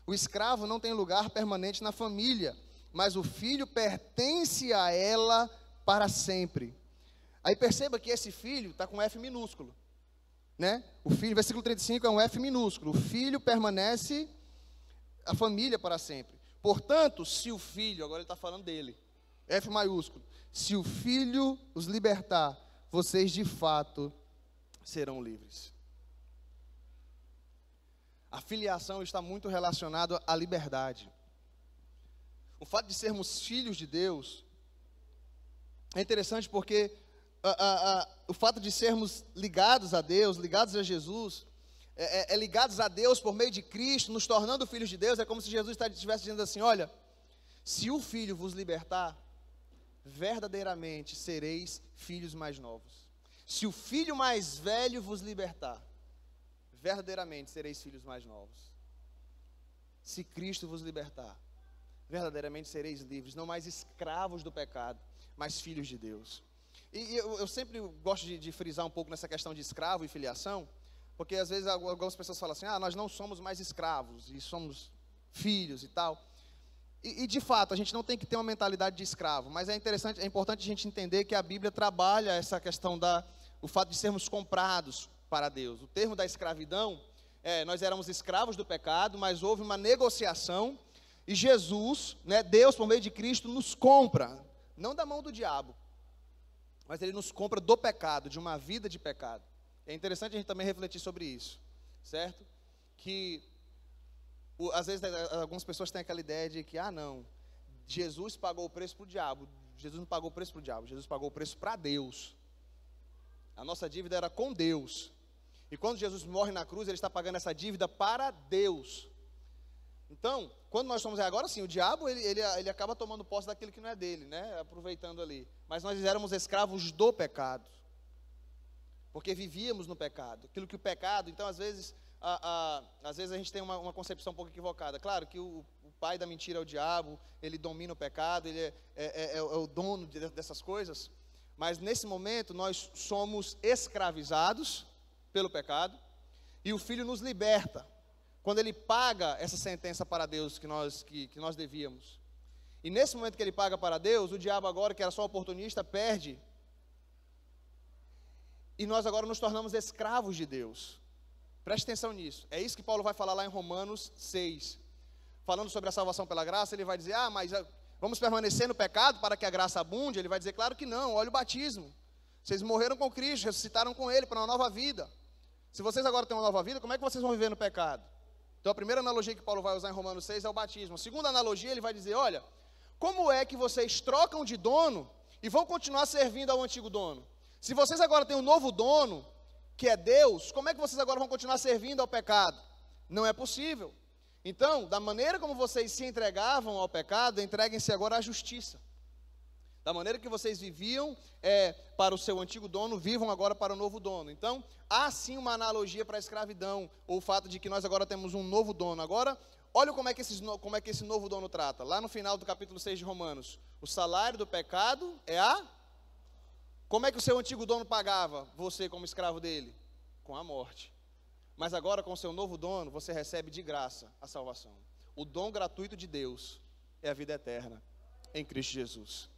O escravo não tem lugar permanente na família, mas o filho pertence a ela para sempre. Aí perceba que esse filho está com F minúsculo né? O filho, versículo 35 é um F minúsculo. O filho permanece a família para sempre. Portanto, se o filho, agora ele está falando dele, F maiúsculo, se o filho os libertar, vocês de fato serão livres. A filiação está muito relacionada à liberdade. O fato de sermos filhos de Deus é interessante porque o fato de sermos ligados a Deus, ligados a Jesus, é, é, é, ligados a Deus por meio de Cristo, nos tornando filhos de Deus, é como se Jesus estivesse dizendo assim: olha, se o filho vos libertar, verdadeiramente sereis filhos mais novos. Se o filho mais velho vos libertar, verdadeiramente sereis filhos mais novos. Se Cristo vos libertar, verdadeiramente sereis livres, não mais escravos do pecado, mas filhos de Deus. E eu, eu sempre gosto de, de, frisar um pouco nessa questão de escravo e filiação, porque às vezes algumas pessoas falam assim: ah, nós não somos mais escravos, e somos filhos e tal. E, e, de fato, a gente não tem que ter uma mentalidade de escravo, mas é interessante, é importante a gente entender que a Bíblia trabalha essa questão da o fato de sermos comprados para Deus. O termo da escravidão é, nós éramos escravos do pecado, mas houve uma negociação e Jesus, né, Deus por meio de Cristo nos compra, não da mão do diabo, mas ele nos compra do pecado, de uma vida de pecado. É interessante a gente também refletir sobre isso, certo? Que o, às vezes algumas pessoas têm aquela ideia de que, ah, não, Jesus pagou o preço para o diabo. Jesus não pagou o preço para o diabo, Jesus pagou o preço para Deus. A nossa dívida era com Deus. E quando Jesus morre na cruz, ele está pagando essa dívida para Deus. Então, quando nós somos agora sim, o diabo ele, ele, ele acaba tomando posse daquilo que não é dele, né? Aproveitando ali. Mas nós éramos escravos do pecado. Porque vivíamos no pecado. Aquilo que o pecado, então às vezes, a, a, às vezes a gente tem uma, uma, concepção um pouco equivocada. Claro que o, o, pai da mentira é o diabo, ele domina o pecado, ele é, é, é, é o dono de, dessas coisas. Mas nesse momento nós somos escravizados pelo pecado e o filho nos liberta quando ele paga essa sentença para Deus que nós, que, que nós devíamos. E nesse momento que ele paga para Deus, o diabo agora, que era só oportunista, perde. E nós agora nos tornamos escravos de Deus. Preste atenção nisso. É isso que Paulo vai falar lá em Romanos 6. Falando sobre a salvação pela graça, ele vai dizer: Ah, mas ah, vamos permanecer no pecado para que a graça abunde? Ele vai dizer: Claro que não, olha o batismo. Vocês morreram com Cristo, ressuscitaram com Ele para uma nova vida. Se vocês agora têm uma nova vida, como é que vocês vão viver no pecado? Então a primeira analogia que Paulo vai usar em Romanos 6 é o batismo. A segunda analogia, ele vai dizer: olha, como é que vocês trocam de dono e vão continuar servindo ao antigo dono? Se vocês agora têm um novo dono, que é Deus, como é que vocês agora vão continuar servindo ao pecado? Não é possível. Então, da maneira como vocês se entregavam ao pecado, entreguem-se agora à justiça. Da maneira que vocês viviam é, para o seu antigo dono, vivam agora para o novo dono. Então, há sim uma analogia para a escravidão, ou o fato de que nós agora temos um novo dono. Agora, olha como é, que esses, como é que esse novo dono trata. Lá no final do capítulo 6 de Romanos: o salário do pecado é a. Como é que o seu antigo dono pagava você como escravo dele? Com a morte. Mas agora, com o seu novo dono, você recebe de graça a salvação. O dom gratuito de Deus é a vida eterna em Cristo Jesus.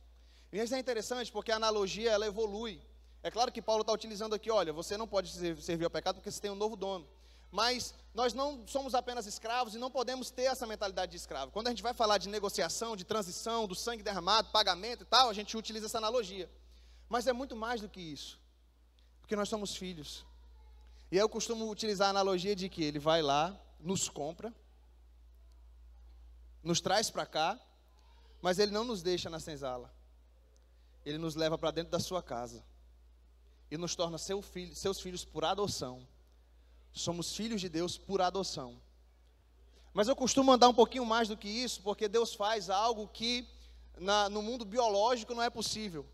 E isso é interessante porque a analogia ela evolui. É claro que Paulo está utilizando aqui, olha, você não pode servir ao pecado porque você tem um novo dono. Mas nós não somos apenas escravos e não podemos ter essa mentalidade de escravo. Quando a gente vai falar de negociação, de transição, do sangue derramado, pagamento e tal, a gente utiliza essa analogia. Mas é muito mais do que isso. Porque nós somos filhos. E eu costumo utilizar a analogia de que ele vai lá, nos compra, nos traz para cá, mas ele não nos deixa na senzala. Ele nos leva para dentro da sua casa e nos torna seu filho, seus filhos por adoção. Somos filhos de Deus por adoção. Mas eu costumo andar um pouquinho mais do que isso, porque Deus faz algo que na, no mundo biológico não é possível.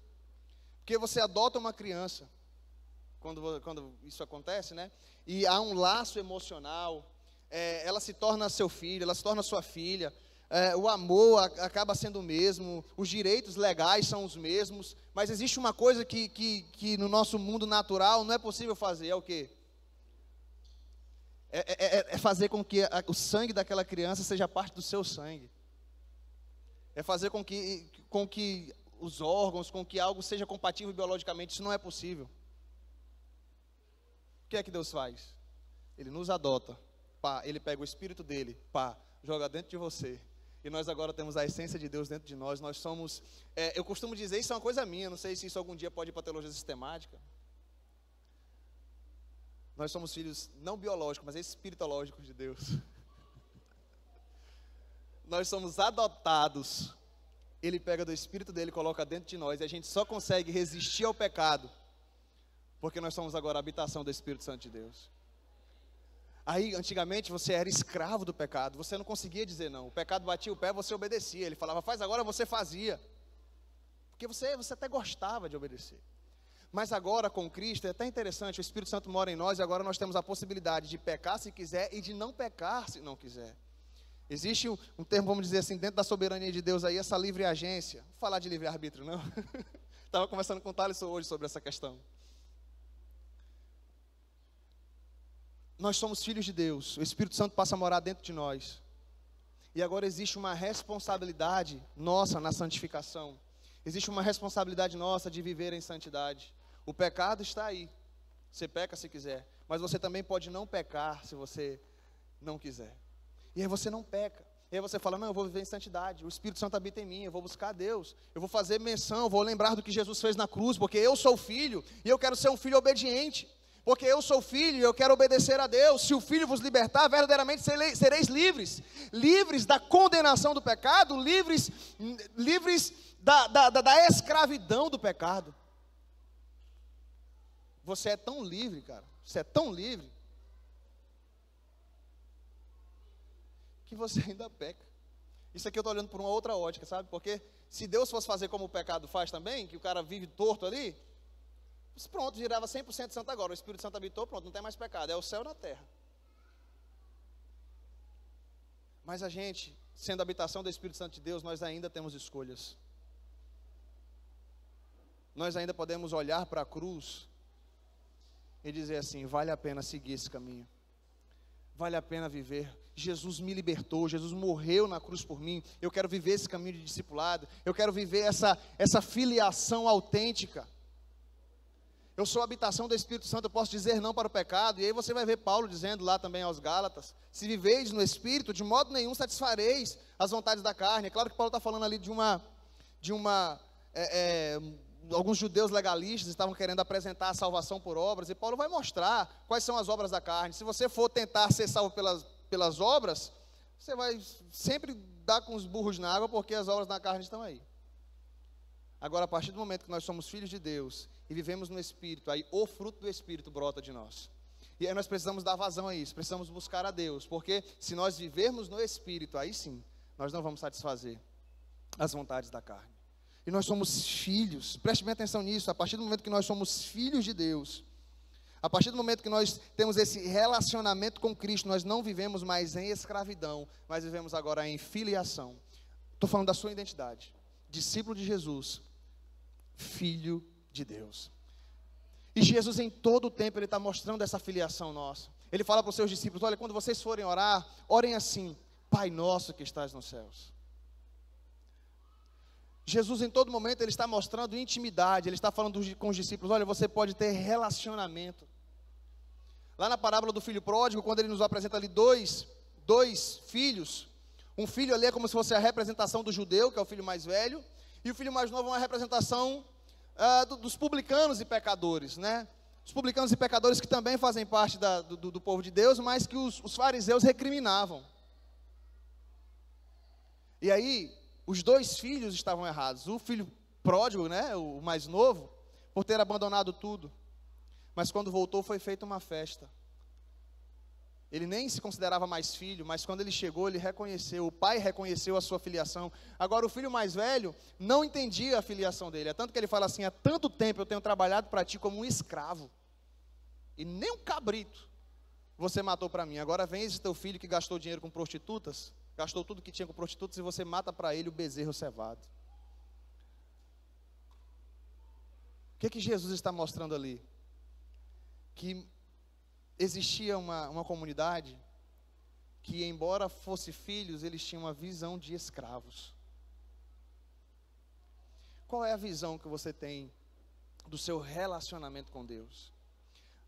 Porque você adota uma criança, quando, quando isso acontece, né? E há um laço emocional, é, ela se torna seu filho, ela se torna sua filha, é, o amor acaba sendo o mesmo, os direitos legais são os mesmos, mas existe uma coisa que, que, que no nosso mundo natural não é possível fazer, é o quê? É, é, é, é fazer com que a, o sangue daquela criança seja parte do seu sangue. É fazer com que, com que os órgãos, com que algo seja compatível biologicamente, isso não é possível. O que é que Deus faz? Ele nos adota, pá, ele pega o espírito dele, pá, joga dentro de você e nós agora temos a essência de Deus dentro de nós. Nós somos, é, eu costumo dizer, isso é uma coisa minha, não sei se isso algum dia pode ir para a teologia sistemática. Nós somos filhos não biológicos, mas espiritológicos de Deus. Nós somos adotados. Ele pega do espírito dele coloca dentro de nós. E a gente só consegue resistir ao pecado porque nós somos agora a habitação do Espírito Santo de Deus. Aí, antigamente, você era escravo do pecado, você não conseguia dizer não. O pecado batia o pé, você obedecia. Ele falava, faz agora, você fazia. Porque você, você até gostava de obedecer. Mas agora, com Cristo, é até interessante, o Espírito Santo mora em nós e agora nós temos a possibilidade de pecar se quiser e de não pecar se não quiser. Existe um, um termo, vamos dizer assim, dentro da soberania de Deus aí, essa livre agência. Vou falar de livre-arbítrio, não? Estava conversando com o Thales hoje sobre essa questão. Nós somos filhos de Deus, o Espírito Santo passa a morar dentro de nós. E agora existe uma responsabilidade nossa na santificação. Existe uma responsabilidade nossa de viver em santidade. O pecado está aí. Você peca se quiser, mas você também pode não pecar se você não quiser. E aí você não peca. E aí você fala: Não, eu vou viver em santidade. O Espírito Santo habita em mim. Eu vou buscar Deus. Eu vou fazer menção. Eu vou lembrar do que Jesus fez na cruz, porque eu sou filho e eu quero ser um filho obediente porque eu sou filho e eu quero obedecer a Deus. Se o filho vos libertar, verdadeiramente sereis livres, livres da condenação do pecado, livres, livres da, da, da escravidão do pecado. Você é tão livre, cara, você é tão livre, que você ainda peca. Isso aqui eu estou olhando por uma outra ótica, sabe? Porque se Deus fosse fazer como o pecado faz também, que o cara vive torto ali, Pronto, girava 100% santo agora. O Espírito Santo habitou, pronto, não tem mais pecado. É o céu na terra. Mas a gente, sendo a habitação do Espírito Santo de Deus, nós ainda temos escolhas. Nós ainda podemos olhar para a cruz e dizer assim: vale a pena seguir esse caminho. Vale a pena viver. Jesus me libertou, Jesus morreu na cruz por mim. Eu quero viver esse caminho de discipulado. Eu quero viver essa, essa filiação autêntica. Eu sou a habitação do Espírito Santo, eu posso dizer não para o pecado. E aí você vai ver Paulo dizendo lá também aos Gálatas: se viveis no Espírito, de modo nenhum satisfareis as vontades da carne. É claro que Paulo está falando ali de uma. De uma é, é, alguns judeus legalistas estavam querendo apresentar a salvação por obras, e Paulo vai mostrar quais são as obras da carne. Se você for tentar ser salvo pelas, pelas obras, você vai sempre dar com os burros na água, porque as obras da carne estão aí. Agora, a partir do momento que nós somos filhos de Deus e vivemos no Espírito, aí o fruto do Espírito brota de nós. E aí nós precisamos dar vazão a isso, precisamos buscar a Deus, porque se nós vivermos no Espírito, aí sim, nós não vamos satisfazer as vontades da carne. E nós somos filhos, preste bem atenção nisso, a partir do momento que nós somos filhos de Deus, a partir do momento que nós temos esse relacionamento com Cristo, nós não vivemos mais em escravidão, mas vivemos agora em filiação. Estou falando da sua identidade. Discípulo de Jesus, filho de Deus. E Jesus, em todo o tempo, Ele está mostrando essa filiação nossa. Ele fala para os seus discípulos: olha, quando vocês forem orar, orem assim, Pai nosso que estás nos céus. Jesus, em todo momento, Ele está mostrando intimidade, Ele está falando com os discípulos: olha, você pode ter relacionamento. Lá na parábola do filho pródigo, quando ele nos apresenta ali dois, dois filhos, um filho ali é como se fosse a representação do judeu, que é o filho mais velho, e o filho mais novo é uma representação uh, do, dos publicanos e pecadores, né? Os publicanos e pecadores que também fazem parte da, do, do, povo de Deus, mas que os, os fariseus recriminavam. E aí, os dois filhos estavam errados. O filho pródigo, né, o mais novo, por ter abandonado tudo. Mas quando voltou, foi feita uma festa. Ele nem se considerava mais filho, mas quando ele chegou, ele reconheceu, o pai reconheceu a sua filiação. Agora, o filho mais velho não entendia a filiação dele. É tanto que ele fala assim: há tanto tempo eu tenho trabalhado para ti como um escravo, e nem um cabrito você matou para mim. Agora vem esse teu filho que gastou dinheiro com prostitutas, gastou tudo que tinha com prostitutas, e você mata para ele o bezerro cevado. O que, que Jesus está mostrando ali? Que existia uma, uma comunidade que, embora fosse filhos, eles tinham uma visão de escravos. Qual é a visão que você tem do seu relacionamento com Deus?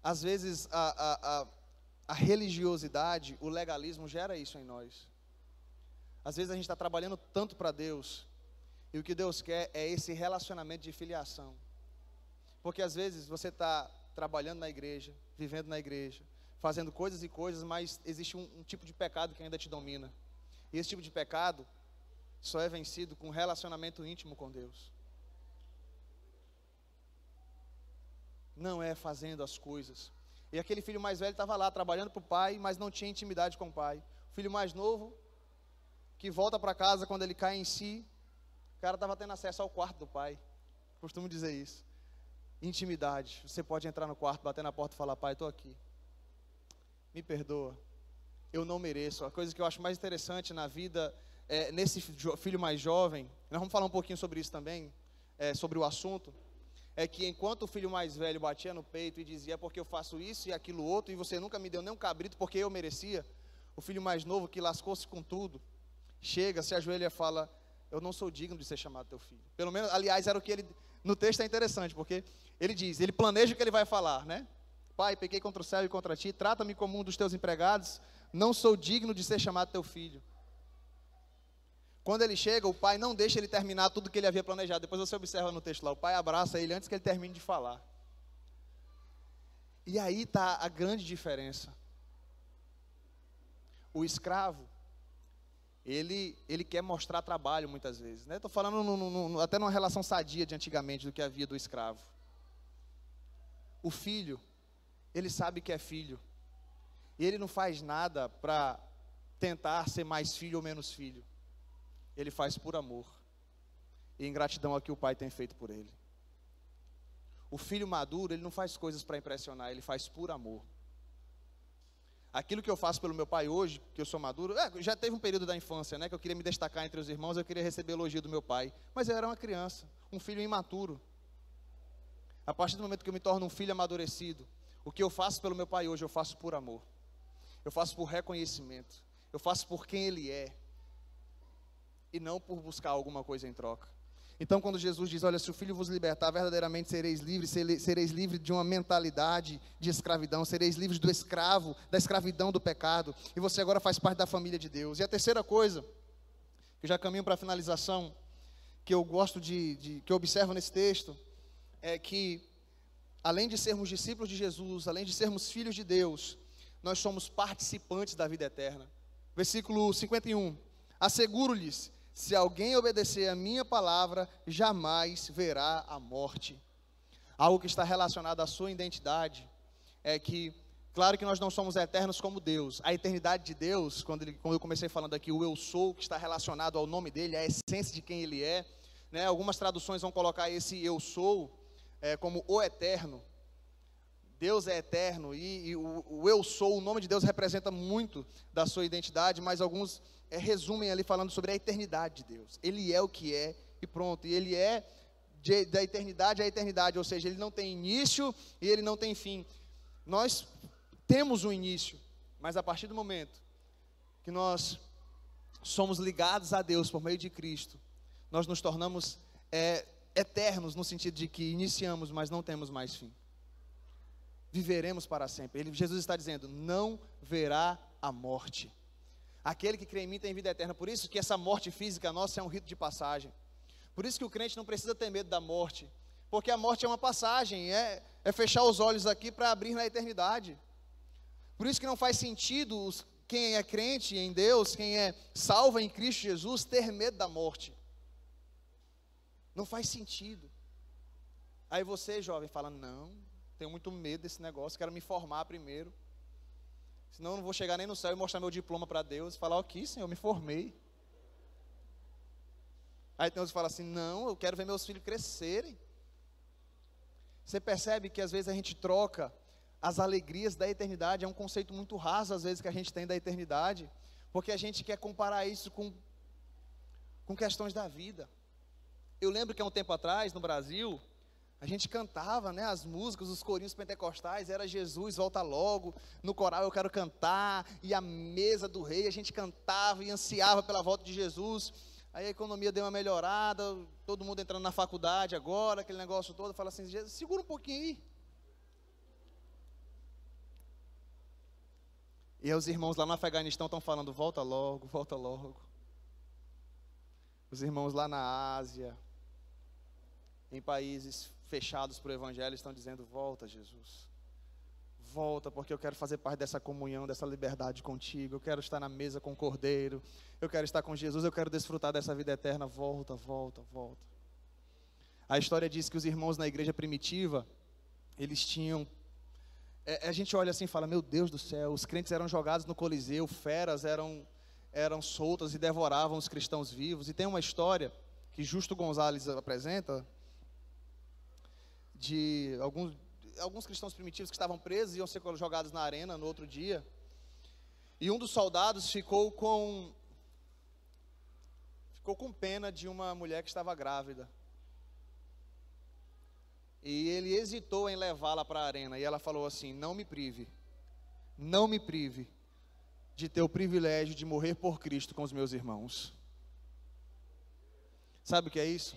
Às vezes, a, a, a, a religiosidade, o legalismo gera isso em nós. Às vezes, a gente está trabalhando tanto para Deus, e o que Deus quer é esse relacionamento de filiação. Porque às vezes você está trabalhando na igreja, vivendo na igreja, fazendo coisas e coisas, mas existe um, um tipo de pecado que ainda te domina. E esse tipo de pecado só é vencido com relacionamento íntimo com Deus. Não é fazendo as coisas. E aquele filho mais velho estava lá trabalhando para o pai, mas não tinha intimidade com o pai. O filho mais novo, que volta para casa quando ele cai em si, o cara estava tendo acesso ao quarto do pai. Costumo dizer isso. Intimidade. Você pode entrar no quarto, bater na porta e falar: Pai, estou aqui. Me perdoa. Eu não mereço. A coisa que eu acho mais interessante na vida, é, nesse filho mais jovem, nós vamos falar um pouquinho sobre isso também, é, sobre o assunto, é que enquanto o filho mais velho batia no peito e dizia: é porque eu faço isso e aquilo outro, e você nunca me deu nem um cabrito porque eu merecia, o filho mais novo que lascou-se com tudo, chega, se ajoelha e fala: Eu não sou digno de ser chamado teu filho. Pelo menos, aliás, era o que ele. No texto é interessante, porque ele diz, ele planeja o que ele vai falar, né? Pai, pequei contra o céu e contra ti, trata-me como um dos teus empregados, não sou digno de ser chamado teu filho. Quando ele chega, o pai não deixa ele terminar tudo que ele havia planejado. Depois você observa no texto lá, o pai abraça ele antes que ele termine de falar. E aí está a grande diferença. O escravo, ele, ele quer mostrar trabalho muitas vezes. Estou né? falando no, no, no, até numa relação sadia de antigamente do que havia do escravo. O filho, ele sabe que é filho. E ele não faz nada para tentar ser mais filho ou menos filho. Ele faz por amor. E em gratidão ao que o pai tem feito por ele. O filho maduro, ele não faz coisas para impressionar, ele faz por amor. Aquilo que eu faço pelo meu pai hoje, que eu sou maduro, é, já teve um período da infância, né, que eu queria me destacar entre os irmãos, eu queria receber elogio do meu pai, mas eu era uma criança, um filho imaturo. A partir do momento que eu me torno um filho amadurecido, o que eu faço pelo meu pai hoje, eu faço por amor. Eu faço por reconhecimento. Eu faço por quem ele é. E não por buscar alguma coisa em troca. Então, quando Jesus diz: Olha, se o filho vos libertar, verdadeiramente sereis livres, sereis livres de uma mentalidade de escravidão, sereis livres do escravo, da escravidão do pecado, e você agora faz parte da família de Deus. E a terceira coisa, que já caminho para a finalização, que eu gosto de, de, que eu observo nesse texto, é que, além de sermos discípulos de Jesus, além de sermos filhos de Deus, nós somos participantes da vida eterna. Versículo 51. Asseguro-lhes: se alguém obedecer a minha palavra, jamais verá a morte. Algo que está relacionado à sua identidade é que, claro que nós não somos eternos como Deus. A eternidade de Deus, quando, ele, quando eu comecei falando aqui, o eu sou, que está relacionado ao nome dele, a essência de quem ele é. Né? Algumas traduções vão colocar esse eu sou é, como o eterno. Deus é eterno e, e o, o, eu sou, o nome de Deus representa muito da sua identidade, mas alguns é, resumem ali falando sobre a eternidade de Deus. Ele é o que é e pronto. E ele é de, da eternidade à eternidade, ou seja, ele não tem início e ele não tem fim. Nós temos um início, mas a partir do momento que nós somos ligados a Deus por meio de Cristo, nós nos tornamos é, eternos no sentido de que iniciamos, mas não temos mais fim. Viveremos para sempre. Ele, Jesus está dizendo: não verá a morte. Aquele que crê em mim tem vida eterna. Por isso que essa morte física nossa é um rito de passagem. Por isso que o crente não precisa ter medo da morte. Porque a morte é uma passagem, é, é fechar os olhos aqui para abrir na eternidade. Por isso que não faz sentido os, quem é crente em Deus, quem é salvo em Cristo Jesus, ter medo da morte. Não faz sentido. Aí você, jovem, fala: Não, tenho muito medo desse negócio, quero me formar primeiro. Senão eu não vou chegar nem no céu e mostrar meu diploma para Deus e falar: O que, Senhor, eu me formei. Aí que falam assim: Não, eu quero ver meus filhos crescerem. Você percebe que às vezes a gente troca as alegrias da eternidade, é um conceito muito raso às vezes que a gente tem da eternidade, porque a gente quer comparar isso com, com questões da vida. Eu lembro que há um tempo atrás, no Brasil, a gente cantava, né, as músicas, os corinhos pentecostais, era Jesus, volta logo, no coral eu quero cantar, e a mesa do rei, a gente cantava e ansiava pela volta de Jesus. Aí a economia deu uma melhorada, todo mundo entrando na faculdade agora, aquele negócio todo, fala assim, Jesus, segura um pouquinho aí. E os irmãos lá no Afeganistão estão falando, volta logo, volta logo. Os irmãos lá na Ásia, em países fechados para o Evangelho estão dizendo: Volta, Jesus. Volta, porque eu quero fazer parte dessa comunhão, dessa liberdade contigo. Eu quero estar na mesa com o Cordeiro. Eu quero estar com Jesus. Eu quero desfrutar dessa vida eterna. Volta, volta, volta. A história diz que os irmãos na igreja primitiva, eles tinham. É, a gente olha assim e fala: Meu Deus do céu, os crentes eram jogados no Coliseu, feras eram, eram soltas e devoravam os cristãos vivos. E tem uma história que Justo Gonzalez apresenta de alguns alguns cristãos primitivos que estavam presos iam ser jogados na arena no outro dia. E um dos soldados ficou com ficou com pena de uma mulher que estava grávida. E ele hesitou em levá-la para a arena. E ela falou assim: Não me prive, não me prive de ter o privilégio de morrer por Cristo com os meus irmãos. Sabe o que é isso?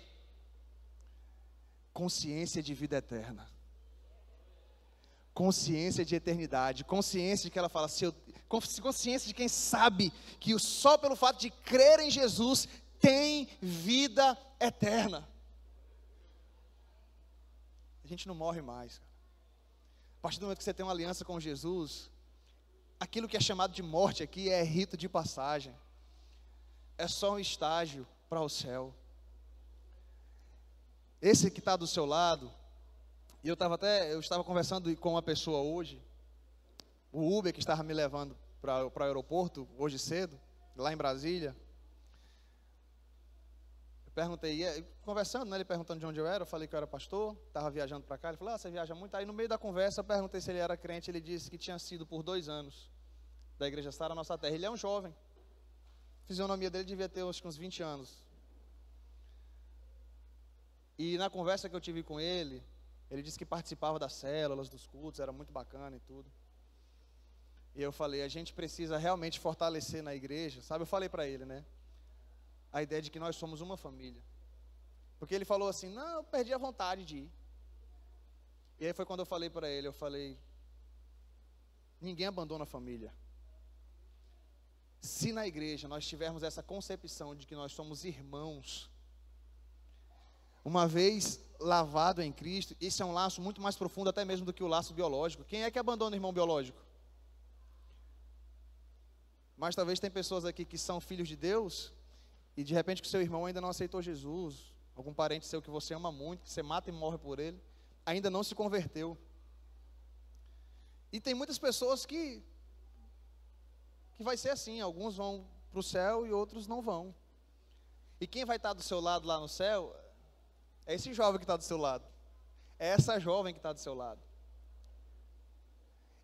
Consciência de vida eterna consciência de eternidade, consciência de que ela fala, se eu, consciência de quem sabe que só pelo fato de crer em Jesus tem vida eterna. A gente não morre mais. A partir do momento que você tem uma aliança com Jesus, aquilo que é chamado de morte aqui é rito de passagem, é só um estágio para o céu. Esse que está do seu lado, e eu estava até, eu estava conversando com uma pessoa hoje, o Uber que estava me levando para o aeroporto hoje cedo, lá em Brasília. Eu perguntei, conversando, né, ele perguntando de onde eu era, eu falei que eu era pastor, estava viajando para cá, ele falou, ah, você viaja muito? Aí no meio da conversa eu perguntei se ele era crente, ele disse que tinha sido por dois anos da igreja Sara Nossa Terra. Ele é um jovem, a fisionomia dele devia ter acho uns 20 anos. E na conversa que eu tive com ele, ele disse que participava das células, dos cultos, era muito bacana e tudo. E eu falei, a gente precisa realmente fortalecer na igreja, sabe? Eu falei para ele, né? A ideia de que nós somos uma família. Porque ele falou assim: "Não, eu perdi a vontade de ir". E aí foi quando eu falei para ele, eu falei: Ninguém abandona a família. Se na igreja nós tivermos essa concepção de que nós somos irmãos, uma vez lavado em Cristo, esse é um laço muito mais profundo até mesmo do que o laço biológico. Quem é que abandona o irmão biológico? Mas talvez tem pessoas aqui que são filhos de Deus e de repente que seu irmão ainda não aceitou Jesus, algum parente seu que você ama muito, que você mata e morre por ele, ainda não se converteu. E tem muitas pessoas que que vai ser assim, alguns vão para o céu e outros não vão. E quem vai estar do seu lado lá no céu é esse jovem que está do seu lado. É essa jovem que está do seu lado.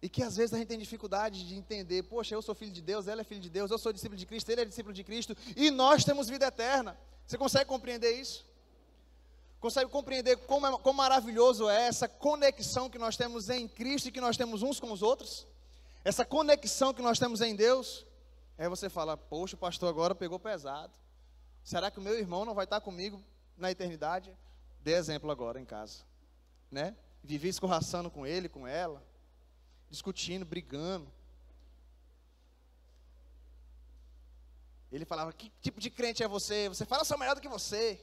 E que às vezes a gente tem dificuldade de entender, poxa, eu sou filho de Deus, ela é filho de Deus, eu sou discípulo de Cristo, ele é discípulo de Cristo, e nós temos vida eterna. Você consegue compreender isso? Consegue compreender como, é, como maravilhoso é essa conexão que nós temos em Cristo e que nós temos uns com os outros? Essa conexão que nós temos em Deus? Aí você fala, poxa, o pastor agora pegou pesado. Será que o meu irmão não vai estar comigo na eternidade? Dê exemplo agora em casa, né? Vivi escorraçando com ele, com ela, discutindo, brigando. Ele falava: Que tipo de crente é você? Você fala, sou melhor do que você.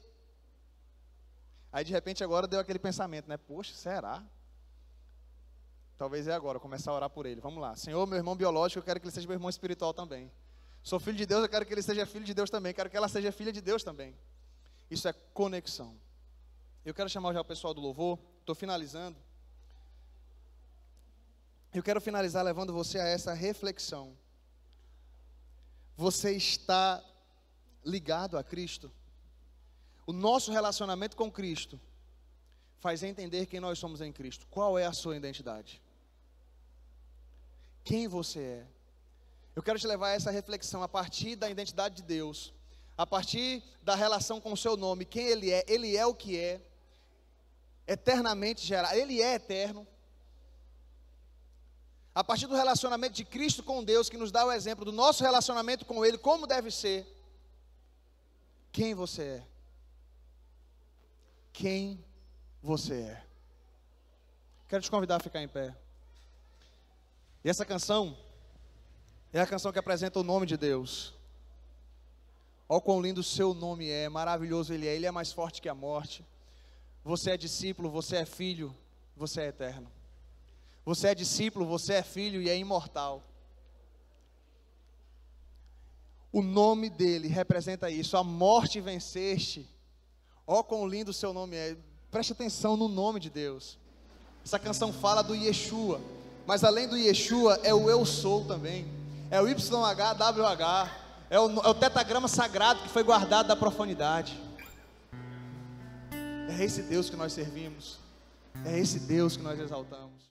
Aí de repente agora deu aquele pensamento, né? Poxa, será? Talvez é agora, começar a orar por ele. Vamos lá. Senhor, meu irmão biológico, eu quero que ele seja meu irmão espiritual também. Sou filho de Deus, eu quero que ele seja filho de Deus também. Quero que ela seja filha de Deus também. Isso é conexão. Eu quero chamar já o pessoal do louvor, estou finalizando. Eu quero finalizar levando você a essa reflexão. Você está ligado a Cristo? O nosso relacionamento com Cristo faz entender quem nós somos em Cristo. Qual é a sua identidade? Quem você é? Eu quero te levar a essa reflexão a partir da identidade de Deus, a partir da relação com o seu nome, quem Ele é, Ele é o que é, eternamente gerado, ele é eterno. A partir do relacionamento de Cristo com Deus, que nos dá o exemplo do nosso relacionamento com Ele, como deve ser. Quem você é? Quem você é? Quero te convidar a ficar em pé. E essa canção é a canção que apresenta o nome de Deus. Olha quão lindo o seu nome é, maravilhoso ele é, ele é mais forte que a morte. Você é discípulo, você é filho, você é eterno. Você é discípulo, você é filho e é imortal. O nome dele representa isso. A morte venceste. Ó, oh, quão lindo o seu nome é. Preste atenção no nome de Deus. Essa canção fala do Yeshua. Mas além do Yeshua, é o eu sou também. É o YHWH. É o, é o tetagrama sagrado que foi guardado da profanidade. É esse Deus que nós servimos. É esse Deus que nós exaltamos.